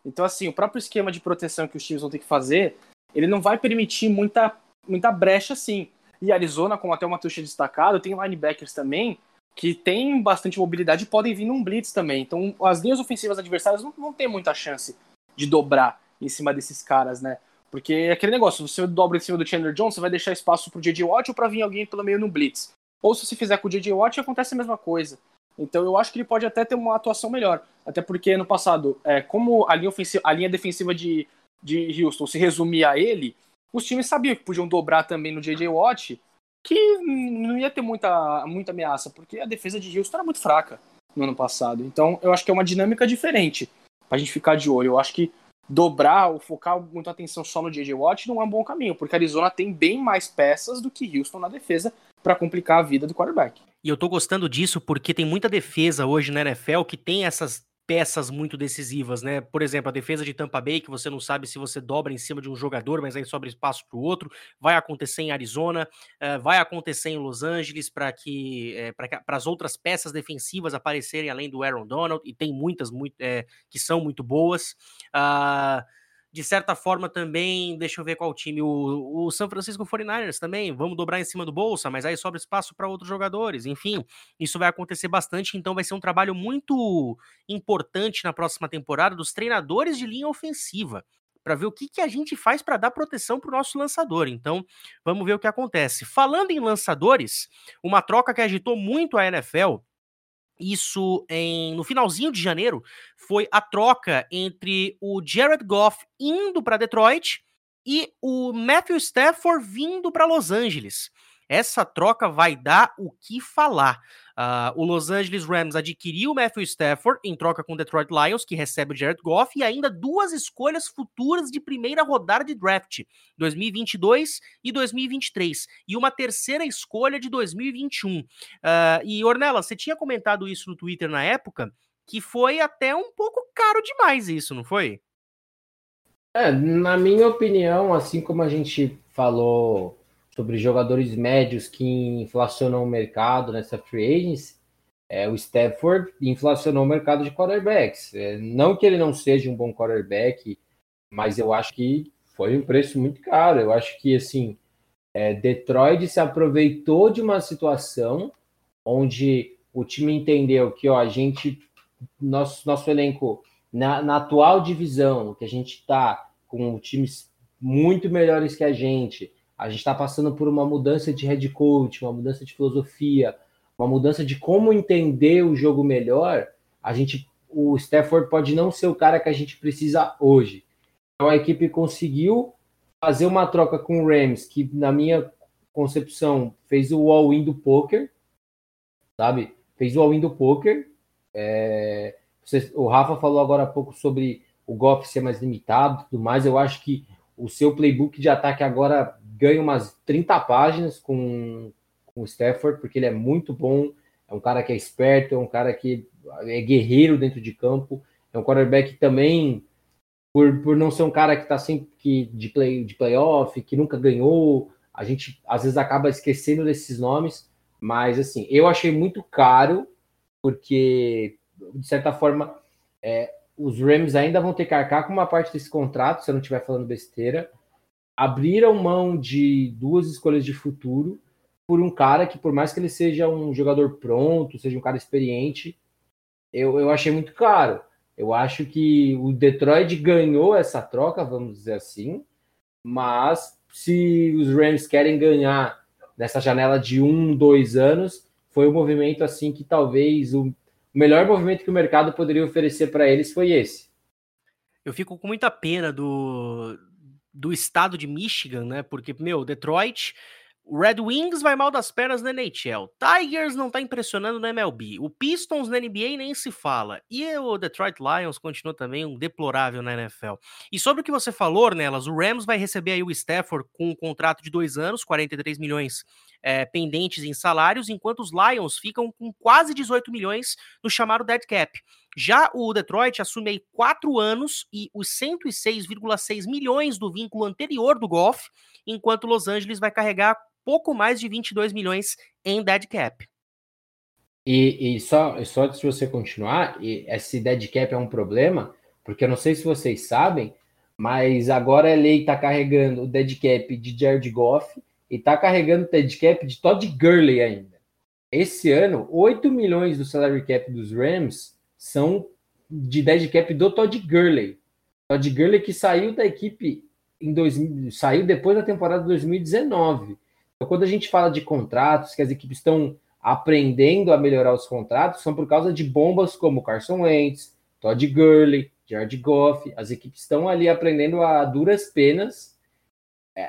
Então, assim, o próprio esquema de proteção que os times vão ter que fazer, ele não vai permitir muita, muita brecha assim. E Arizona, como até o Matheus tinha destacado, tem linebackers também que tem bastante mobilidade e podem vir num blitz também. Então, as linhas ofensivas adversárias não vão ter muita chance de dobrar em cima desses caras, né? Porque é aquele negócio, você dobra em cima do Chandler Jones, você vai deixar espaço pro J.J. Watt ou para vir alguém pelo meio no blitz. Ou se você fizer com o J.J. Watt, acontece a mesma coisa. Então eu acho que ele pode até ter uma atuação melhor. Até porque no passado, é, como a linha, ofensiva, a linha defensiva de, de Houston se resumia a ele, os times sabiam que podiam dobrar também no J.J. Watt, que não ia ter muita, muita ameaça, porque a defesa de Houston era muito fraca no ano passado. Então eu acho que é uma dinâmica diferente pra gente ficar de olho. Eu acho que dobrar ou focar muita atenção só no J.J. Watt não é um bom caminho, porque a Arizona tem bem mais peças do que Houston na defesa para complicar a vida do quarterback. E eu tô gostando disso porque tem muita defesa hoje na NFL que tem essas peças muito decisivas, né? Por exemplo, a defesa de Tampa Bay, que você não sabe se você dobra em cima de um jogador, mas aí sobra espaço para o outro. Vai acontecer em Arizona, uh, vai acontecer em Los Angeles para que é, para as outras peças defensivas aparecerem além do Aaron Donald e tem muitas muito, é, que são muito boas. Uh, de certa forma também, deixa eu ver qual time, o, o San Francisco 49ers também, vamos dobrar em cima do Bolsa, mas aí sobra espaço para outros jogadores, enfim, isso vai acontecer bastante, então vai ser um trabalho muito importante na próxima temporada dos treinadores de linha ofensiva, para ver o que, que a gente faz para dar proteção para o nosso lançador. Então, vamos ver o que acontece. Falando em lançadores, uma troca que agitou muito a NFL isso em, no finalzinho de janeiro, foi a troca entre o Jared Goff indo para Detroit e o Matthew Stafford vindo para Los Angeles. Essa troca vai dar o que falar. Uh, o Los Angeles Rams adquiriu o Matthew Stafford em troca com o Detroit Lions, que recebe o Jared Goff, e ainda duas escolhas futuras de primeira rodada de draft, 2022 e 2023, e uma terceira escolha de 2021. Uh, ah, e Ornella, você tinha comentado isso no Twitter na época, que foi até um pouco caro demais isso, não foi? É, na minha opinião, assim como a gente falou sobre jogadores médios que inflacionam o mercado nessa free agency, é, o Stafford inflacionou o mercado de quarterbacks. É, não que ele não seja um bom quarterback, mas eu acho que foi um preço muito caro. Eu acho que assim é, Detroit se aproveitou de uma situação onde o time entendeu que ó, a gente, nosso, nosso elenco na, na atual divisão, que a gente está com times muito melhores que a gente, a gente está passando por uma mudança de head coach, uma mudança de filosofia, uma mudança de como entender o jogo melhor. A gente, o Stafford pode não ser o cara que a gente precisa hoje. Então a equipe conseguiu fazer uma troca com o Rams, que na minha concepção fez o all-in do poker, sabe? Fez o all-in do poker. É... o Rafa falou agora há pouco sobre o golfe ser mais limitado, tudo mais. Eu acho que o seu playbook de ataque agora ganha umas 30 páginas com, com o Stafford, porque ele é muito bom, é um cara que é esperto, é um cara que é guerreiro dentro de campo, é um quarterback também, por, por não ser um cara que está sempre que, de, play, de playoff, que nunca ganhou, a gente às vezes acaba esquecendo desses nomes, mas assim, eu achei muito caro, porque de certa forma é, os Rams ainda vão ter que arcar com uma parte desse contrato, se eu não estiver falando besteira, abriram mão de duas escolhas de futuro por um cara que, por mais que ele seja um jogador pronto, seja um cara experiente, eu, eu achei muito caro. Eu acho que o Detroit ganhou essa troca, vamos dizer assim, mas se os Rams querem ganhar nessa janela de um, dois anos, foi um movimento assim que talvez o melhor movimento que o mercado poderia oferecer para eles foi esse. Eu fico com muita pena do, do estado de Michigan, né? Porque, meu, Detroit, Red Wings vai mal das pernas na NHL. Tigers não tá impressionando no MLB. O Pistons na NBA nem se fala. E o Detroit Lions continua também um deplorável na NFL. E sobre o que você falou, Nelas, o Rams vai receber aí o Stafford com um contrato de dois anos, 43 milhões é, pendentes em salários, enquanto os Lions ficam com quase 18 milhões no chamado dead cap. Já o Detroit assume aí quatro anos e os 106,6 milhões do vínculo anterior do Golf, enquanto Los Angeles vai carregar pouco mais de 22 milhões em dead cap. E, e só, só antes de você continuar, esse dead cap é um problema, porque eu não sei se vocês sabem, mas agora a lei está carregando o dead cap de Jared Goff e está carregando o dead cap de Todd Gurley ainda. Esse ano, 8 milhões do salary cap dos Rams são de dead cap do Todd Gurley. Todd Gurley que saiu da equipe em 2000, saiu depois da temporada de 2019. Então, quando a gente fala de contratos, que as equipes estão aprendendo a melhorar os contratos, são por causa de bombas como Carson Wentz, Todd Gurley, Jared Goff. As equipes estão ali aprendendo a duras penas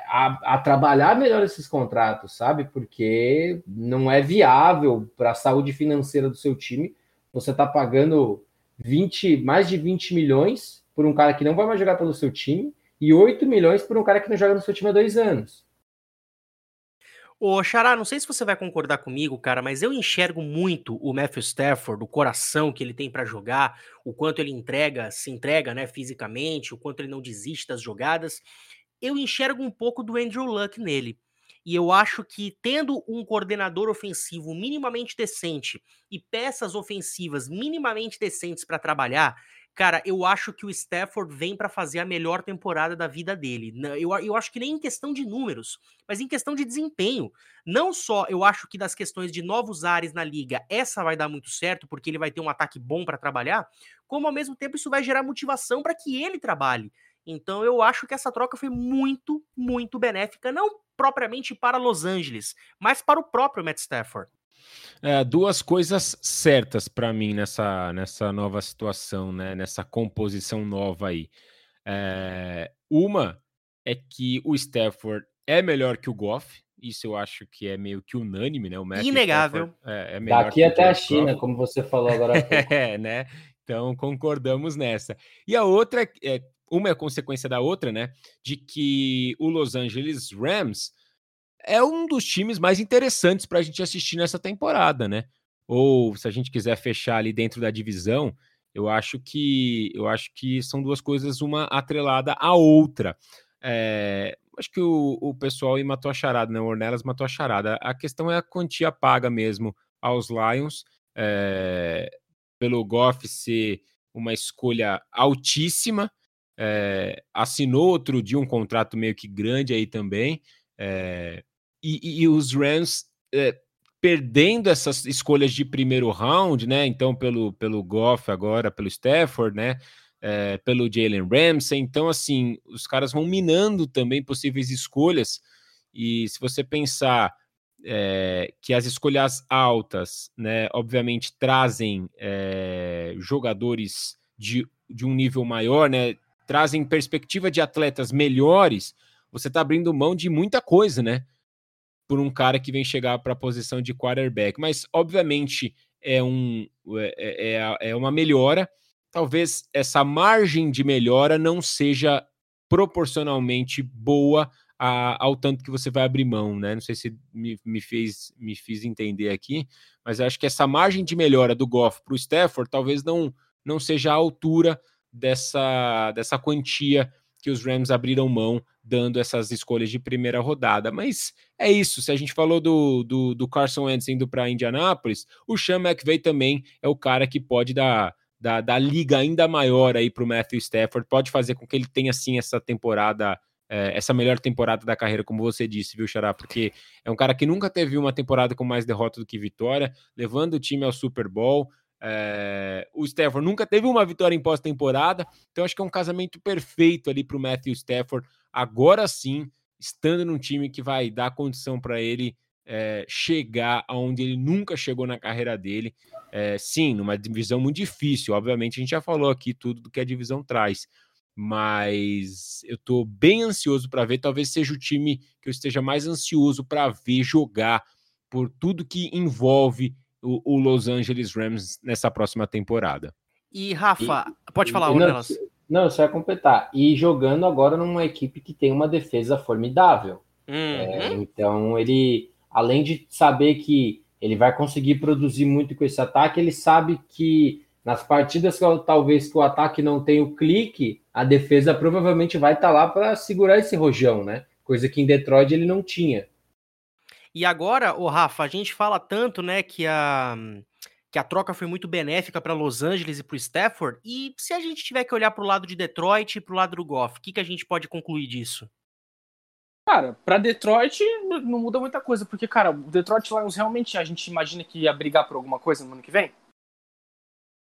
a, a, trabalhar melhor esses contratos, sabe? Porque não é viável para a saúde financeira do seu time. Você está pagando 20, mais de 20 milhões por um cara que não vai mais jogar pelo seu time e 8 milhões por um cara que não joga no seu time há dois anos. Ô, Xará, não sei se você vai concordar comigo, cara, mas eu enxergo muito o Matthew Stafford, o coração que ele tem para jogar, o quanto ele entrega, se entrega, né, fisicamente, o quanto ele não desiste das jogadas eu enxergo um pouco do Andrew Luck nele. E eu acho que tendo um coordenador ofensivo minimamente decente e peças ofensivas minimamente decentes para trabalhar, cara, eu acho que o Stafford vem para fazer a melhor temporada da vida dele. Eu, eu acho que nem em questão de números, mas em questão de desempenho. Não só eu acho que das questões de novos ares na liga, essa vai dar muito certo, porque ele vai ter um ataque bom para trabalhar, como ao mesmo tempo isso vai gerar motivação para que ele trabalhe. Então eu acho que essa troca foi muito, muito benéfica, não propriamente para Los Angeles, mas para o próprio Matt Stafford. É, duas coisas certas para mim nessa, nessa nova situação, né? nessa composição nova aí. É, uma é que o Stafford é melhor que o Goff. Isso eu acho que é meio que unânime, né? O Matthew Inegável. É, é Daqui até a China, Goff. como você falou agora. é, né? Então concordamos nessa. E a outra, é, uma é consequência da outra, né? De que o Los Angeles Rams é um dos times mais interessantes para a gente assistir nessa temporada, né? Ou se a gente quiser fechar ali dentro da divisão, eu acho que eu acho que são duas coisas, uma atrelada à outra. É, acho que o, o pessoal aí matou a charada, né? O Ornelas matou a charada. A questão é a quantia paga mesmo aos Lions, é, pelo Goff ser uma escolha altíssima. É, assinou outro dia um contrato meio que grande aí também. É, e, e, os Rams é, perdendo essas escolhas de primeiro round, né? Então, pelo, pelo Goff agora, pelo Stafford, né? Pelo Jalen Ramsey. Então, assim, os caras vão minando também possíveis escolhas. E se você pensar é, que as escolhas altas, né, obviamente trazem é, jogadores de, de um nível maior, né? Trazem perspectiva de atletas melhores, você está abrindo mão de muita coisa, né? por um cara que vem chegar para a posição de quarterback. Mas, obviamente, é, um, é, é, é, é uma melhora. Talvez essa margem de melhora não seja proporcionalmente boa a, ao tanto que você vai abrir mão, né? Não sei se me, me, fez, me fiz entender aqui, mas acho que essa margem de melhora do Goff para o Stafford talvez não, não seja a altura dessa, dessa quantia que os Rams abriram mão dando essas escolhas de primeira rodada. Mas é isso. Se a gente falou do, do, do Carson Wentz indo para Indianápolis, o Sean McVay também é o cara que pode dar, dar, dar liga ainda maior aí para o Matthew Stafford, pode fazer com que ele tenha assim essa temporada. É, essa melhor temporada da carreira, como você disse, viu, Xará? Porque é um cara que nunca teve uma temporada com mais derrota do que vitória, levando o time ao Super Bowl, é, o Stafford nunca teve uma vitória em pós-temporada, então acho que é um casamento perfeito ali para o Matthew Stafford. Agora sim, estando num time que vai dar condição para ele é, chegar aonde ele nunca chegou na carreira dele. É, sim, numa divisão muito difícil. Obviamente, a gente já falou aqui tudo do que a divisão traz, mas eu estou bem ansioso para ver. Talvez seja o time que eu esteja mais ansioso para ver jogar por tudo que envolve o, o, Los Angeles Rams nessa próxima temporada. E Rafa, e, pode falar uma delas. Não, só ia completar. E jogando agora numa equipe que tem uma defesa formidável. Uhum. É, então ele, além de saber que ele vai conseguir produzir muito com esse ataque, ele sabe que nas partidas que talvez que o ataque não tenha o clique, a defesa provavelmente vai estar tá lá para segurar esse rojão, né? Coisa que em Detroit ele não tinha. E agora, o Rafa, a gente fala tanto, né, que a que a troca foi muito benéfica para Los Angeles e para o Stafford. E se a gente tiver que olhar para o lado de Detroit e para o lado do Goff, o que, que a gente pode concluir disso? Cara, para Detroit não muda muita coisa, porque, cara, o Detroit Lions realmente a gente imagina que ia brigar por alguma coisa no ano que vem?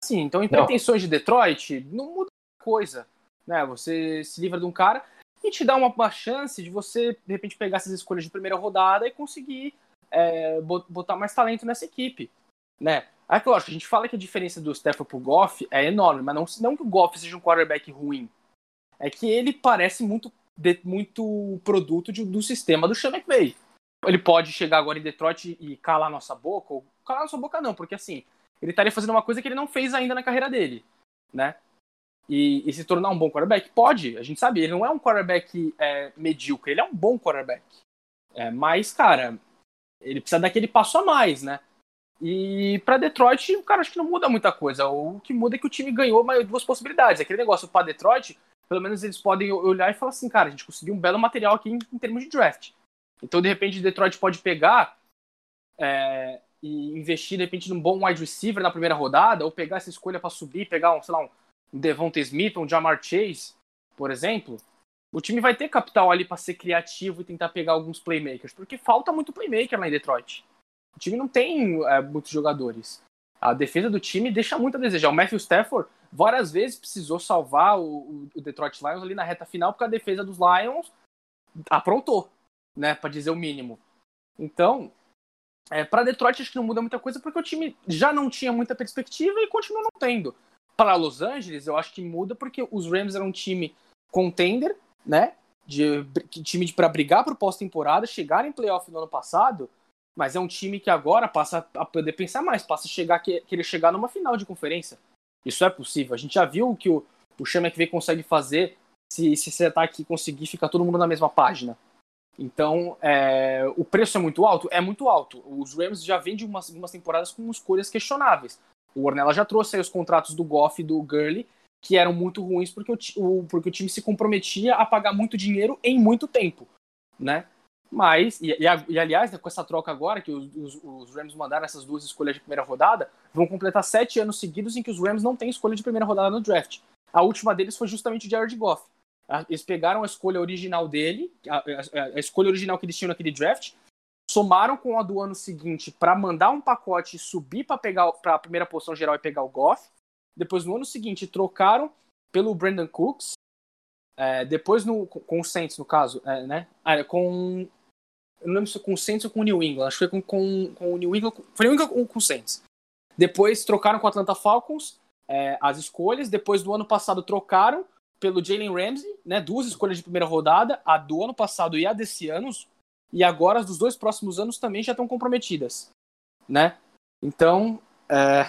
Sim, então em pretensões de Detroit, não muda coisa. Né? Você se livra de um cara e te dá uma, uma, chance de você, de repente, pegar essas escolhas de primeira rodada e conseguir é, botar mais talento nessa equipe. Né? É lógico, a gente fala que a diferença do Stafford pro Goff é enorme, mas não, não que o Goff seja um quarterback ruim. É que ele parece muito, de, muito produto de, do sistema do Sean McVay. Ele pode chegar agora em Detroit e calar nossa boca, ou calar nossa boca não, porque assim, ele estaria fazendo uma coisa que ele não fez ainda na carreira dele, né? E, e, se tornar um bom quarterback? Pode, a gente sabe, ele não é um quarterback é, medíocre, ele é um bom quarterback. É, mas, cara, ele precisa daquele passo a mais, né? E para Detroit, cara, acho que não muda muita coisa. O que muda é que o time ganhou duas possibilidades. Aquele negócio para Detroit, pelo menos eles podem olhar e falar assim, cara, a gente conseguiu um belo material aqui em, em termos de draft. Então, de repente, Detroit pode pegar é, e investir, de repente, num bom wide receiver na primeira rodada, ou pegar essa escolha para subir, pegar, um, sei lá, um um Devonta Smith, um Jamar Chase, por exemplo, o time vai ter capital ali para ser criativo e tentar pegar alguns playmakers, porque falta muito playmaker lá em Detroit. O time não tem é, muitos jogadores. A defesa do time deixa muito a desejar. O Matthew Stafford várias vezes precisou salvar o, o Detroit Lions ali na reta final, porque a defesa dos Lions aprontou, né, para dizer o mínimo. Então, é, para Detroit acho que não muda muita coisa, porque o time já não tinha muita perspectiva e continua não tendo para Los Angeles, eu acho que muda porque os Rams eram um time contender, né? de time para brigar para pós-temporada, chegar em playoff no ano passado, mas é um time que agora passa a poder pensar mais, passa a chegar querer chegar numa final de conferência. Isso é possível. A gente já viu o que o, o Sean McVay consegue fazer se, se esse ataque conseguir ficar todo mundo na mesma página. Então, é, o preço é muito alto? É muito alto. Os Rams já vêm de umas, umas temporadas com escolhas questionáveis. O Ornella já trouxe aí os contratos do Goff e do Gurley, que eram muito ruins porque o, o, porque o time se comprometia a pagar muito dinheiro em muito tempo, né? Mas, e, e, e aliás, né, com essa troca agora, que os, os, Rams mandaram essas duas escolhas de primeira rodada, vão completar sete anos seguidos em que os Rams não têm escolha de primeira rodada no draft. A última deles foi justamente o Jared Goff. Eles pegaram a escolha original dele, a, a, a escolha original que eles tinham naquele draft, somaram com a do ano seguinte para mandar um pacote e subir para pegar para a primeira posição geral e pegar o Goff. Depois no ano seguinte trocaram pelo Brandon Cooks. É, depois no, com o Saints no caso, é, né? Ah, com eu não lembro se com o Saints ou com o New England. Acho que foi com, com, com o New England. Foi New England com, com o Saints. Depois trocaram com o Atlanta Falcons é, as escolhas. Depois do ano passado trocaram pelo Jalen Ramsey, né? Duas escolhas de primeira rodada, a do ano passado e a desse ano. E agora as dos dois próximos anos também já estão comprometidas, né? Então, é,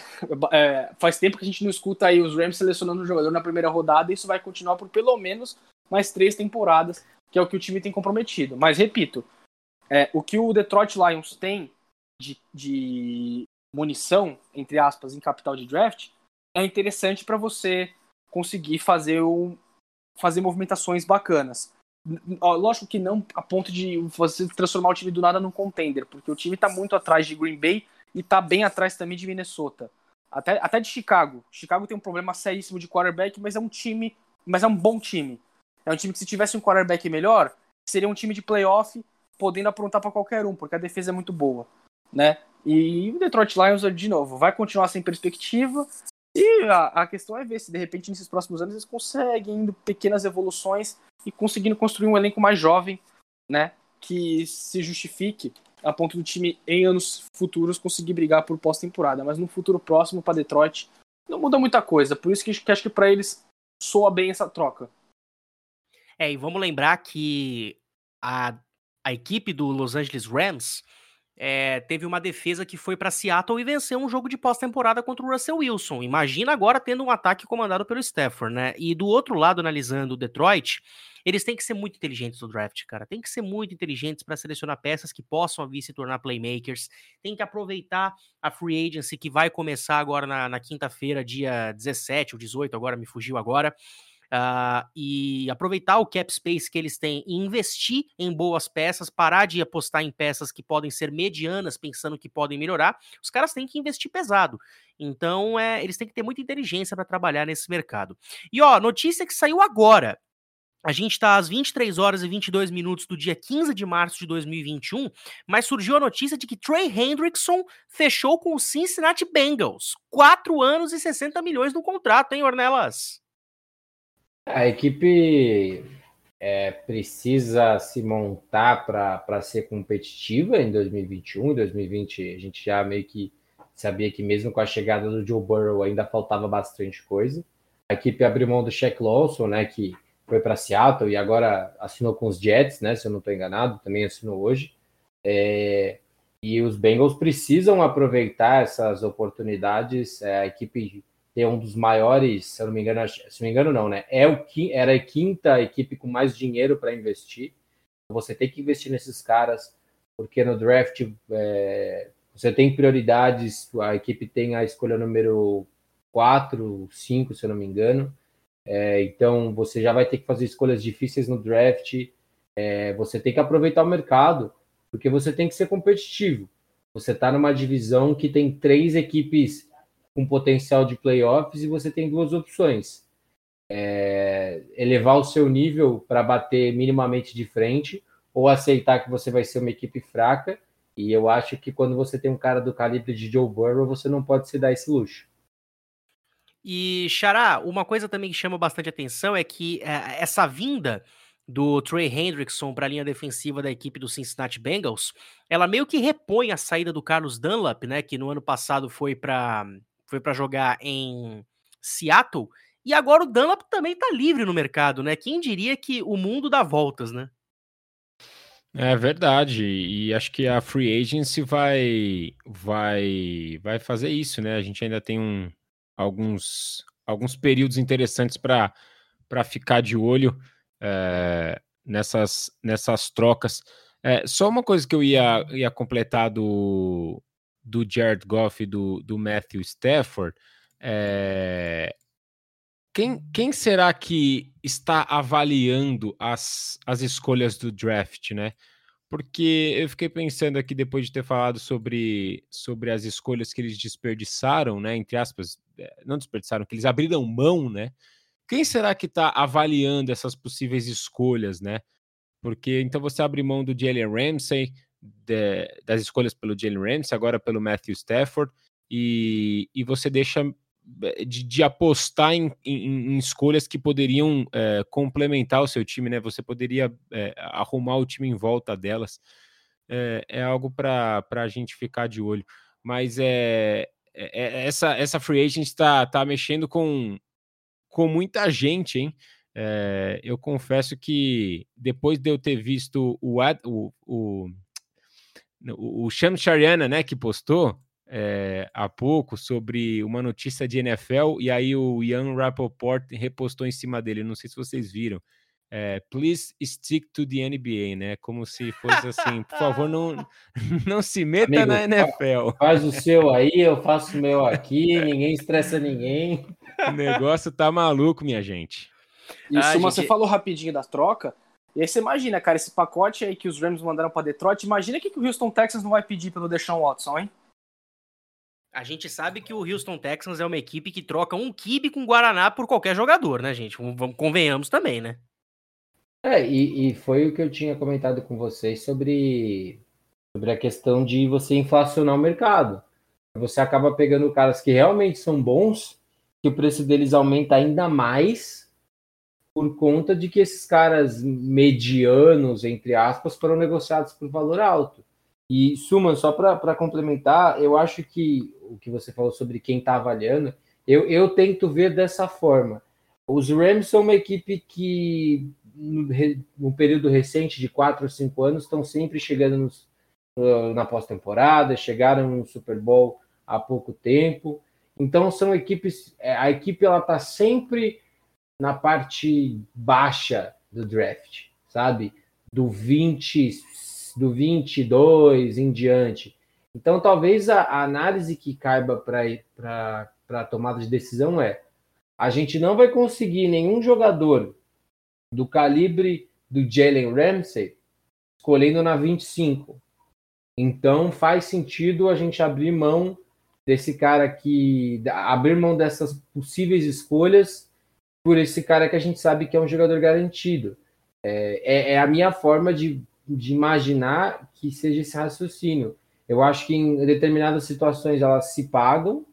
é, faz tempo que a gente não escuta aí os Rams selecionando um jogador na primeira rodada e isso vai continuar por pelo menos mais três temporadas, que é o que o time tem comprometido. Mas repito, é, o que o Detroit Lions tem de, de munição, entre aspas, em capital de draft, é interessante para você conseguir fazer, o, fazer movimentações bacanas. Lógico que não a ponto de você transformar o time do nada num contender, porque o time está muito atrás de Green Bay e está bem atrás também de Minnesota. Até, até de Chicago. Chicago tem um problema seríssimo de quarterback, mas é um time, mas é um bom time. É um time que se tivesse um quarterback melhor, seria um time de playoff podendo aprontar para qualquer um, porque a defesa é muito boa, né? E o Detroit Lions, de novo, vai continuar sem perspectiva. A, a questão é ver se de repente nesses próximos anos eles conseguem indo pequenas evoluções e conseguindo construir um elenco mais jovem, né? Que se justifique a ponto do time em anos futuros conseguir brigar por pós-temporada. Mas no futuro próximo para Detroit não muda muita coisa. Por isso que, que acho que para eles soa bem essa troca. É, e vamos lembrar que a a equipe do Los Angeles Rams é, teve uma defesa que foi para Seattle e venceu um jogo de pós-temporada contra o Russell Wilson. Imagina agora tendo um ataque comandado pelo Stafford, né? E do outro lado, analisando o Detroit, eles têm que ser muito inteligentes no draft, cara. Tem que ser muito inteligentes para selecionar peças que possam vir se tornar playmakers. Tem que aproveitar a free agency que vai começar agora na, na quinta-feira, dia 17 ou 18, agora me fugiu agora. Uh, e aproveitar o cap space que eles têm e investir em boas peças, parar de apostar em peças que podem ser medianas, pensando que podem melhorar, os caras têm que investir pesado. Então, é, eles têm que ter muita inteligência para trabalhar nesse mercado. E ó, notícia que saiu agora. A gente está às 23 horas e 22 minutos do dia 15 de março de 2021, mas surgiu a notícia de que Trey Hendrickson fechou com o Cincinnati Bengals. 4 anos e 60 milhões no contrato, hein, Ornelas? A equipe é, precisa se montar para ser competitiva em 2021. Em 2020, a gente já meio que sabia que, mesmo com a chegada do Joe Burrow, ainda faltava bastante coisa. A equipe abriu mão do Shaq Lawson, né, que foi para Seattle e agora assinou com os Jets, né, se eu não estou enganado, também assinou hoje. É, e os Bengals precisam aproveitar essas oportunidades. É, a equipe ter um dos maiores, se eu não me engano, se não me engano não, né? É o era a quinta equipe com mais dinheiro para investir. Você tem que investir nesses caras, porque no draft é, você tem prioridades, a equipe tem a escolha número 4, 5, se eu não me engano. É, então você já vai ter que fazer escolhas difíceis no draft. É, você tem que aproveitar o mercado, porque você tem que ser competitivo. Você está numa divisão que tem três equipes com potencial de playoffs e você tem duas opções. É, elevar o seu nível para bater minimamente de frente ou aceitar que você vai ser uma equipe fraca. E eu acho que quando você tem um cara do calibre de Joe Burrow, você não pode se dar esse luxo. E, Xará, uma coisa também que chama bastante atenção é que é, essa vinda do Trey Hendrickson para a linha defensiva da equipe do Cincinnati Bengals, ela meio que repõe a saída do Carlos Dunlap, né, que no ano passado foi para foi para jogar em Seattle E agora o Dunlap também tá livre no mercado, né? Quem diria que o mundo dá voltas, né? É verdade, e acho que a free agency vai vai vai fazer isso, né? A gente ainda tem um, alguns alguns períodos interessantes para para ficar de olho é, nessas nessas trocas. É, só uma coisa que eu ia, ia completar do, do Jared Goff e do, do Matthew Stafford. É, quem, quem será que está avaliando as, as escolhas do draft, né? Porque eu fiquei pensando aqui, depois de ter falado sobre, sobre as escolhas que eles desperdiçaram, né? Entre aspas, eh, não desperdiçaram, que eles abriram mão, né? Quem será que está avaliando essas possíveis escolhas, né? Porque então você abre mão do Jalen Ramsey, de, das escolhas pelo Jalen Ramsey, agora pelo Matthew Stafford, e, e você deixa eh, de, de apostar em, em, em, escolhas que poderiam é, complementar o seu time, né? Você poderia é, arrumar o time em volta delas. É, é algo para a gente ficar de olho. Mas é, é essa, essa free agent está tá mexendo com, com muita gente, hein? eu confesso que depois de eu ter visto o, o, o, o, o Sham Shariana, né, que postou, é, há pouco sobre uma notícia de NFL e aí o Ian Rappaport repostou em cima dele. Não sei se vocês viram. É, please stick to the NBA, né? Como se fosse assim, por favor, não, não se meta Amigo, na NFL. Faz o seu aí, eu faço o meu aqui, ninguém estressa ninguém. O negócio tá maluco, minha gente. Isso, ah, gente... você falou rapidinho da troca. E aí você imagina, cara, esse pacote aí que os Rams mandaram para Detroit, imagina o que, que o Houston Texas não vai pedir pelo Deshaun Watson, hein? A gente sabe que o Houston Texans é uma equipe que troca um kibe com Guaraná por qualquer jogador, né, gente? Vamos, convenhamos também, né? É, e, e, foi o que eu tinha comentado com vocês sobre, sobre a questão de você inflacionar o mercado. Você acaba pegando caras que realmente são bons, que o preço deles aumenta ainda mais por conta de que esses caras medianos, entre aspas, foram negociados por valor alto. E, Suman, só para complementar, eu acho que o que você falou sobre quem está avaliando, eu, eu tento ver dessa forma. Os Rams são uma equipe que, no, no período recente de 4 ou 5 anos, estão sempre chegando nos, na pós-temporada, chegaram no Super Bowl há pouco tempo. Então, são equipes. É, a equipe ela está sempre na parte baixa do draft, sabe? Do 20 do 22 em diante. Então, talvez a, a análise que caiba para a tomada de decisão é: a gente não vai conseguir nenhum jogador do calibre do Jalen Ramsey escolhendo na 25. Então, faz sentido a gente abrir mão desse cara que. abrir mão dessas possíveis escolhas por esse cara que a gente sabe que é um jogador garantido. É, é, é a minha forma de de imaginar que seja esse raciocínio. Eu acho que em determinadas situações elas se pagam,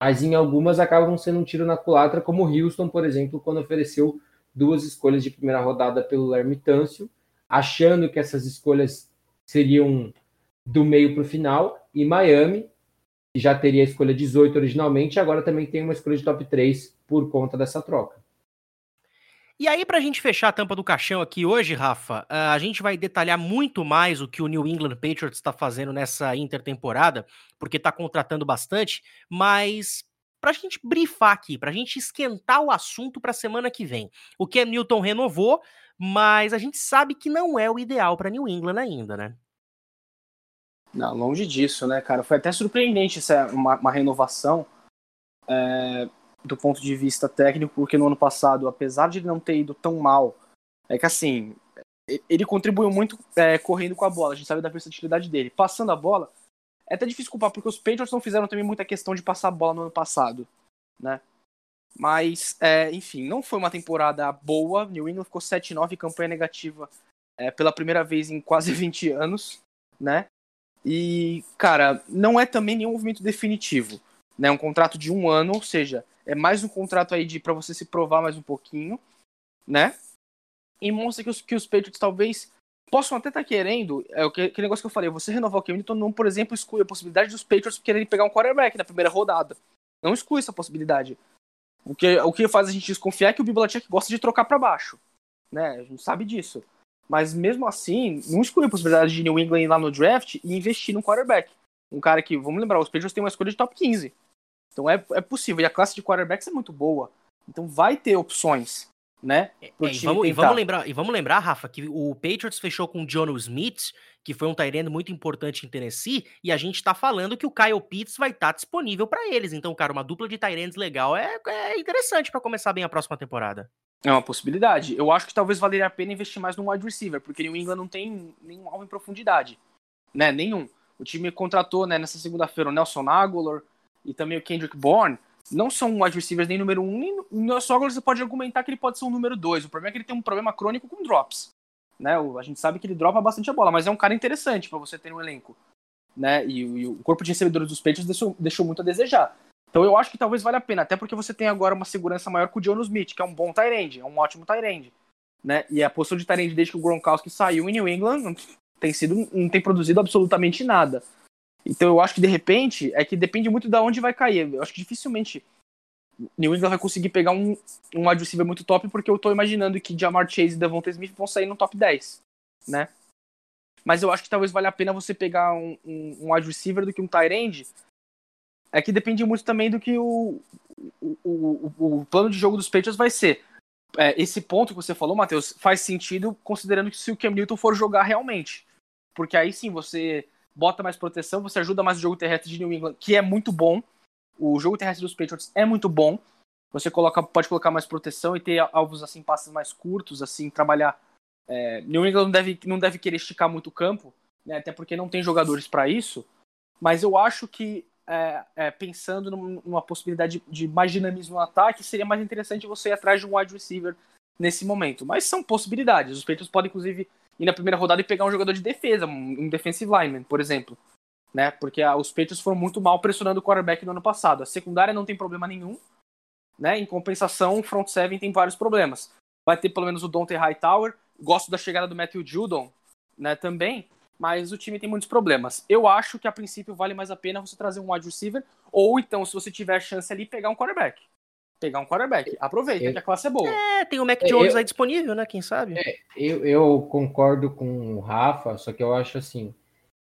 mas em algumas acabam sendo um tiro na culatra, como o Houston, por exemplo, quando ofereceu duas escolhas de primeira rodada pelo Lerme Tâncio, achando que essas escolhas seriam do meio para o final, e Miami, que já teria a escolha 18 originalmente, agora também tem uma escolha de top 3 por conta dessa troca. E aí, para a gente fechar a tampa do caixão aqui hoje, Rafa, a gente vai detalhar muito mais o que o New England Patriots está fazendo nessa intertemporada, porque está contratando bastante, mas para a gente brifar aqui, para a gente esquentar o assunto para a semana que vem. O Cam Newton renovou, mas a gente sabe que não é o ideal para New England ainda, né? Não, longe disso, né, cara? Foi até surpreendente essa uma, uma renovação. É, do ponto de vista técnico, porque no ano passado, apesar de ele não ter ido tão mal, é que assim, ele contribuiu muito é, correndo com a bola, a gente sabe da versatilidade dele. Passando a bola, é até difícil culpar, porque os Patriots não fizeram também muita questão de passar a bola no ano passado, né? Mas, é, enfim, não foi uma temporada boa. New England ficou 7-9, campanha negativa é, pela primeira vez em quase 20 anos, né? E, cara, não é também nenhum movimento definitivo. Né? Um contrato de um ano, ou seja, é mais um contrato aí de para você se provar mais um pouquinho, né? E mostra que os, que os Patriots talvez possam até estar tá querendo, é aquele negócio que eu falei, você renovar o Cam Newton não, por exemplo, exclui a possibilidade dos Patriots quererem pegar um quarterback na primeira rodada. Não exclui essa possibilidade. O que, o que faz a gente desconfiar é que o Bibliotech gosta de trocar para baixo. Né? A gente sabe disso. Mas mesmo assim, não exclui a possibilidade de New England ir lá no draft e investir no quarterback. Um cara que, vamos lembrar, os Patriots têm uma escolha de top 15. Então é, é possível. E a classe de quarterbacks é muito boa. Então vai ter opções, né? É, e, vamos, e, vamos, lembrar, e vamos lembrar, Rafa, que o Patriots fechou com o John Smith, que foi um Tyrande muito importante em Tennessee, e a gente tá falando que o Kyle Pitts vai estar tá disponível para eles. Então, cara, uma dupla de Tyrands legal é, é interessante para começar bem a próxima temporada. É uma possibilidade. Eu acho que talvez valeria a pena investir mais no wide receiver, porque New England não tem nenhum alvo em profundidade. Né? Nenhum. O time contratou né, nessa segunda-feira o Nelson Aguilar e também o Kendrick Bourne. Não são wide receivers nem número um, nem o Nelson Aguilar você pode argumentar que ele pode ser um número dois. O problema é que ele tem um problema crônico com drops. Né? A gente sabe que ele dropa bastante a bola, mas é um cara interessante para você ter no elenco. Né? E, e, o corpo de recebedores dos Patriots deixou, deixou muito a desejar. Então eu acho que talvez valha a pena, até porque você tem agora uma segurança maior com o John Smith, que é um bom Tyrande, é um ótimo Tyrande. Né? E a posição de Tyrande desde que o Gronkowski saiu em New England tem sido, não tem produzido absolutamente nada. Então eu acho que de repente é que depende muito de onde vai cair. Eu acho que dificilmente New England vai conseguir pegar um, um wide receiver muito top, porque eu tô imaginando que Jamar Chase e Devonta Smith vão sair no top 10, né? Mas eu acho que talvez valha a pena você pegar um, um, um wide receiver do que um tight end, é que depende muito também do que o, o, o, o plano de jogo dos Patriots vai ser. É, esse ponto que você falou, Matheus, faz sentido considerando que se o Cam Newton for jogar realmente. Porque aí sim você bota mais proteção, você ajuda mais o jogo terrestre de New England, que é muito bom. O jogo terrestre dos Patriots é muito bom. Você coloca, pode colocar mais proteção e ter alvos assim, passes mais curtos, assim, trabalhar. É, New England não deve, não deve querer esticar muito o campo, né, até porque não tem jogadores para isso. Mas eu acho que é, é, pensando numa possibilidade de, mais dinamismo no ataque, seria mais interessante você ir atrás de um wide receiver nesse momento. Mas são possibilidades. Os Patriots podem, inclusive, ir na primeira rodada e pegar um jogador de defesa, um, defensive lineman, por exemplo. Né? Porque a, os Patriots foram muito mal pressionando o quarterback no ano passado. A secundária não tem problema nenhum. Né? Em compensação, o front seven tem vários problemas. Vai ter pelo menos o Dante Hightower. Gosto da chegada do Matthew Judon né, também mas o time tem muitos problemas. Eu acho que a princípio vale mais a pena você trazer um wide receiver, ou então, se você tiver chance ali, pegar um quarterback. Pegar um quarterback. Aproveita eu, que a classe é boa. É, tem o Mac Jones eu, aí disponível, né? Quem sabe? É, eu, eu concordo com o Rafa, só que eu acho assim.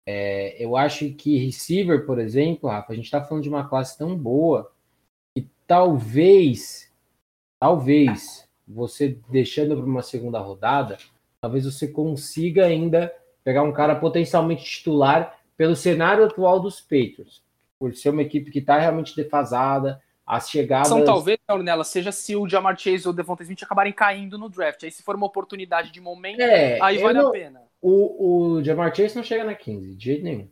É, eu acho que receiver, por exemplo, Rafa, a gente tá falando de uma classe tão boa que talvez, talvez, você deixando para uma segunda rodada, talvez você consiga ainda pegar um cara potencialmente titular pelo cenário atual dos Patriots, por ser uma equipe que está realmente defasada, as chegadas... São talvez, nela seja se o Jamar Chase ou o Devonta Smith acabarem caindo no draft, aí se for uma oportunidade de momento, é, aí vale não... a pena. O, o Jamar Chase não chega na 15, de jeito nenhum.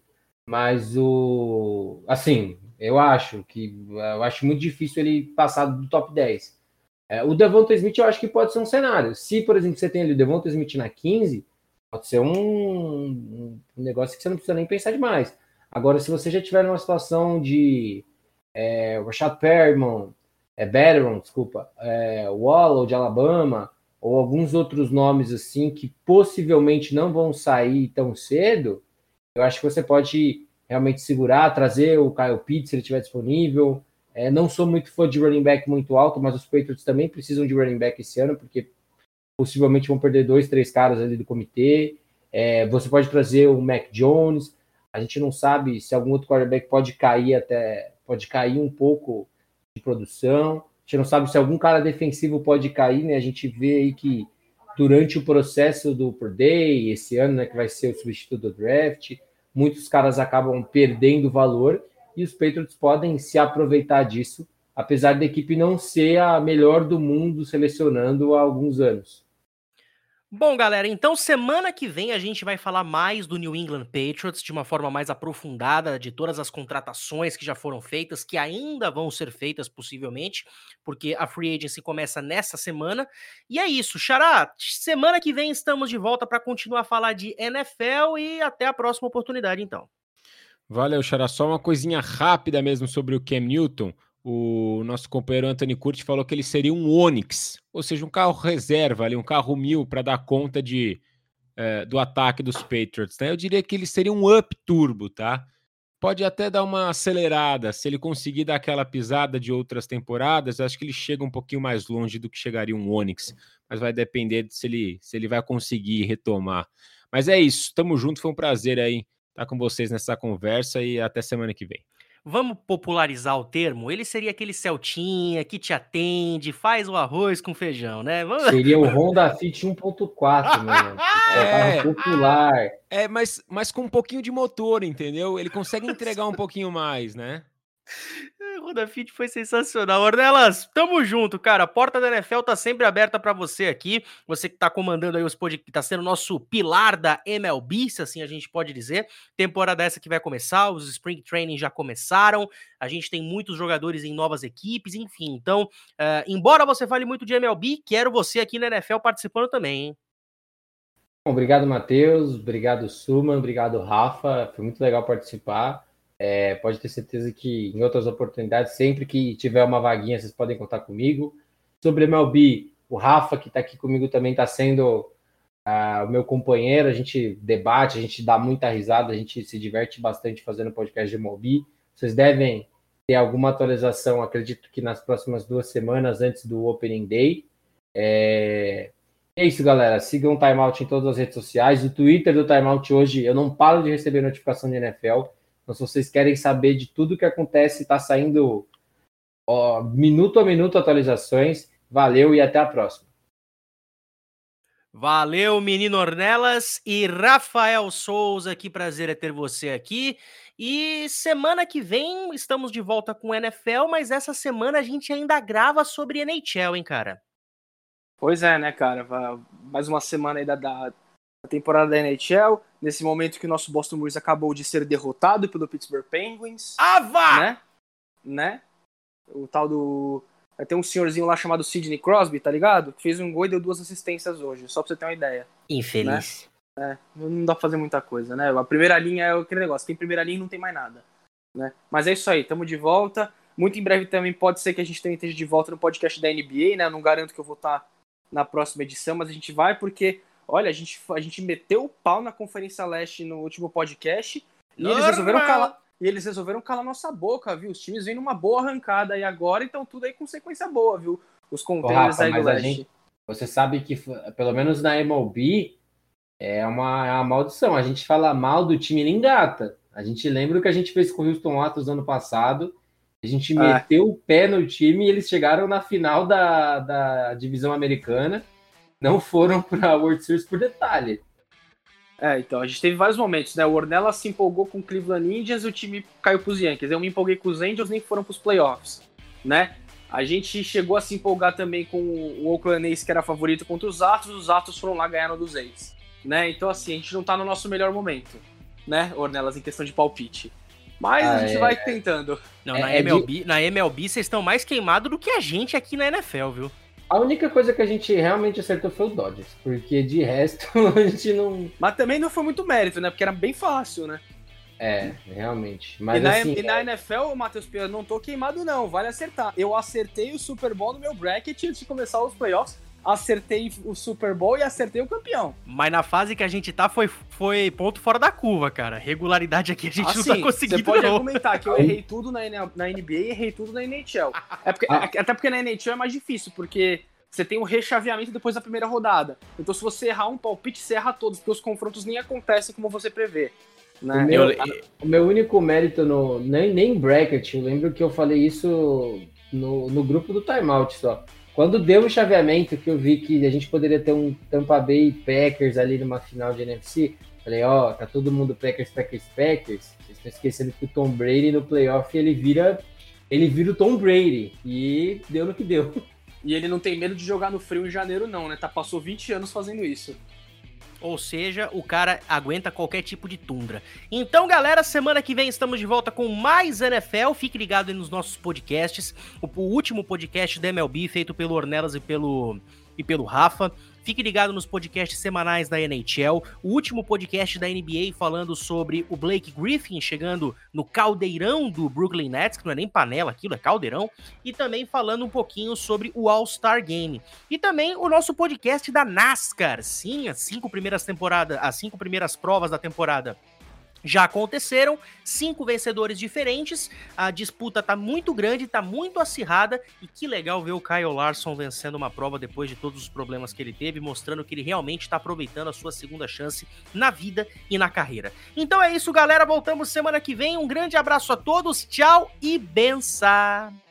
Mas o... Assim, eu acho que... Eu acho muito difícil ele passar do top 10. É, o Devonta Smith eu acho que pode ser um cenário. Se, por exemplo, você tem ali o Devonta Smith na 15 Pode ser um, um, negócio que você não precisa nem pensar demais. Agora, se você já tiver numa situação de é, Rashad Perriman, é, Veteran, desculpa, é, Wallow de Alabama, ou alguns outros nomes assim que possivelmente não vão sair tão cedo, eu acho que você pode realmente segurar, trazer o Kyle Pitts se ele estiver disponível. É, não sou muito fã de running back muito alto, mas os Patriots também precisam de running back esse ano, porque possivelmente vão perder dois, três caras ali do comitê. É, você pode trazer o Mac Jones. A gente não sabe se algum outro quarterback pode cair até pode cair um pouco de produção. A gente não sabe se algum cara defensivo pode cair, né? A gente vê aí que durante o processo do Per Day, esse ano, né, que vai ser o substituto do draft, muitos caras acabam perdendo valor e os Patriots podem se aproveitar disso, apesar da equipe não ser a melhor do mundo selecionando há alguns anos. Bom, galera, então semana que vem a gente vai falar mais do New England Patriots de uma forma mais aprofundada, de todas as contratações que já foram feitas, que ainda vão ser feitas possivelmente, porque a free agency começa nessa semana. E é isso, Xará, semana que vem estamos de volta para continuar a falar de NFL e até a próxima oportunidade, então. Valeu, Xará. Só uma coisinha rápida mesmo sobre o Cam Newton o nosso companheiro Anthony Curti falou que ele seria um Onix, ou seja, um carro reserva ali, um carro mil para dar conta de, é, do ataque dos Patriots. Né? Eu diria que ele seria um Up Turbo, tá? pode até dar uma acelerada. Se ele conseguir dar aquela pisada de outras temporadas, acho que ele chega um pouquinho mais longe do que chegaria um Onix. Mas vai depender de se ele, se ele vai conseguir retomar. Mas é isso, tamo junto, foi um prazer aí estar com vocês nessa conversa e até semana que vem. Vamos popularizar o termo? Ele seria aquele Celtinha que te atende, faz o arroz com feijão, né? Vamos... Seria o Honda Fit 1.4, mano. É, é popular. É, mas, mas com um pouquinho de motor, entendeu? Ele consegue entregar um pouquinho mais, né? Roda Fit foi sensacional. Ornelas, tamo junto, cara. A porta da NFL tá sempre aberta para você aqui. Você que tá comandando aí os podcasts, tá sendo nosso pilar da MLB, se assim a gente pode dizer. Temporada essa que vai começar, os Spring Training já começaram. A gente tem muitos jogadores em novas equipes, enfim. Então, uh, embora você fale muito de MLB, quero você aqui na NFL participando também, hein? Obrigado, Matheus. Obrigado, Suman. Obrigado, Rafa. Foi muito legal participar. É, pode ter certeza que em outras oportunidades, sempre que tiver uma vaguinha, vocês podem contar comigo. Sobre MLB, o Rafa, que está aqui comigo, também está sendo uh, o meu companheiro. A gente debate, a gente dá muita risada, a gente se diverte bastante fazendo podcast de MLB. Vocês devem ter alguma atualização, acredito que nas próximas duas semanas antes do Opening Day. É, é isso, galera. Sigam o Timeout em todas as redes sociais. O Twitter do Timeout hoje, eu não paro de receber notificação de NFL. Então, se vocês querem saber de tudo que acontece, está saindo ó, minuto a minuto atualizações. Valeu e até a próxima. Valeu, menino Ornelas e Rafael Souza, que prazer é ter você aqui. E semana que vem estamos de volta com o NFL, mas essa semana a gente ainda grava sobre NHL, hein, cara? Pois é, né, cara? Mais uma semana aí da, da temporada da NHL nesse momento que o nosso Boston Bruins acabou de ser derrotado pelo Pittsburgh Penguins. Ava! Né? né? O tal do. Tem um senhorzinho lá chamado Sidney Crosby, tá ligado? Que fez um gol e deu duas assistências hoje, só pra você ter uma ideia. Infeliz. Né? É, não dá pra fazer muita coisa, né? A primeira linha é aquele negócio, tem primeira linha e não tem mais nada. Né? Mas é isso aí, tamo de volta. Muito em breve também pode ser que a gente também esteja de volta no podcast da NBA, né? Eu não garanto que eu vou estar na próxima edição, mas a gente vai porque Olha, a gente, a gente meteu o pau na Conferência Leste no último podcast e eles resolveram calar. E eles resolveram calar nossa boca, viu? Os times vêm numa boa arrancada e agora então tudo aí com sequência boa, viu? Os contenders aí do Leste. Gente, você sabe que, pelo menos na MLB, é uma, é uma maldição. A gente fala mal do time nem engata. A gente lembra o que a gente fez com o Houston Astros ano passado. A gente ah. meteu o pé no time e eles chegaram na final da, da divisão americana não foram para a World Series por detalhe. É, então, a gente teve vários momentos, né? O Ornella se empolgou com o Cleveland Indians e o time caiu para os Yankees. Eu me empolguei com os Angels, nem foram para os playoffs, né? A gente chegou a se empolgar também com o Oakland A's, que era favorito contra os Astros, os Astros foram lá ganhando dos A's, né? Então, assim, a gente não tá no nosso melhor momento, né, Ornelas, em questão de palpite. Mas ah, a gente é... vai tentando. Não, é, na, MLB, de... na MLB vocês estão mais queimados do que a gente aqui na NFL, viu? A única coisa que a gente realmente acertou foi o Dodgers, porque de resto a gente não. Mas também não foi muito mérito, né? Porque era bem fácil, né? É, realmente. Mas, e, na, assim, e na é... NFL, Matheus Pia, não tô queimado, não. Vale acertar. Eu acertei o Super Bowl no meu bracket antes de começar os playoffs. Acertei o Super Bowl e acertei o campeão. Mas na fase que a gente tá, foi, foi ponto fora da curva, cara. Regularidade aqui a gente não tá conseguindo. Você pode não. argumentar que eu errei tudo na, na NBA e errei tudo na NHL. É porque, ah. Até porque na NHL é mais difícil, porque você tem um rechaveamento depois da primeira rodada. Então, se você errar um palpite, você erra todos, porque os confrontos nem acontecem como você prevê. Né? O, meu, o meu único mérito no. Nem, nem bracket, eu lembro que eu falei isso no, no grupo do timeout só. Quando deu o chaveamento, que eu vi que a gente poderia ter um Tampa Bay Packers ali numa final de NFC, falei, ó, oh, tá todo mundo Packers, Packers, Packers. Vocês estão esquecendo que o Tom Brady no playoff ele vira. Ele vira o Tom Brady. E deu no que deu. E ele não tem medo de jogar no frio em janeiro, não, né? Tá, passou 20 anos fazendo isso. Ou seja, o cara aguenta qualquer tipo de tundra. Então, galera, semana que vem estamos de volta com mais NFL. Fique ligado aí nos nossos podcasts. O, último podcast da MLB, feito pelo Ornelas e pelo, e pelo Rafa. Fique ligado nos podcasts semanais da NHL. O último podcast da NBA falando sobre o Blake Griffin chegando no caldeirão do Brooklyn Nets, que não é nem panela aquilo, é caldeirão. E também falando um pouquinho sobre o All-Star Game. E também o nosso podcast da NASCAR. Sim, as cinco primeiras temporadas, as cinco primeiras provas da temporada já aconteceram, cinco vencedores diferentes. A disputa tá muito grande, tá muito acirrada e que legal ver o Kyle Larson vencendo uma prova depois de todos os problemas que ele teve, mostrando que ele realmente está aproveitando a sua segunda chance na vida e na carreira. Então é isso, galera. Voltamos semana que vem. Um grande abraço a todos. Tchau e benção.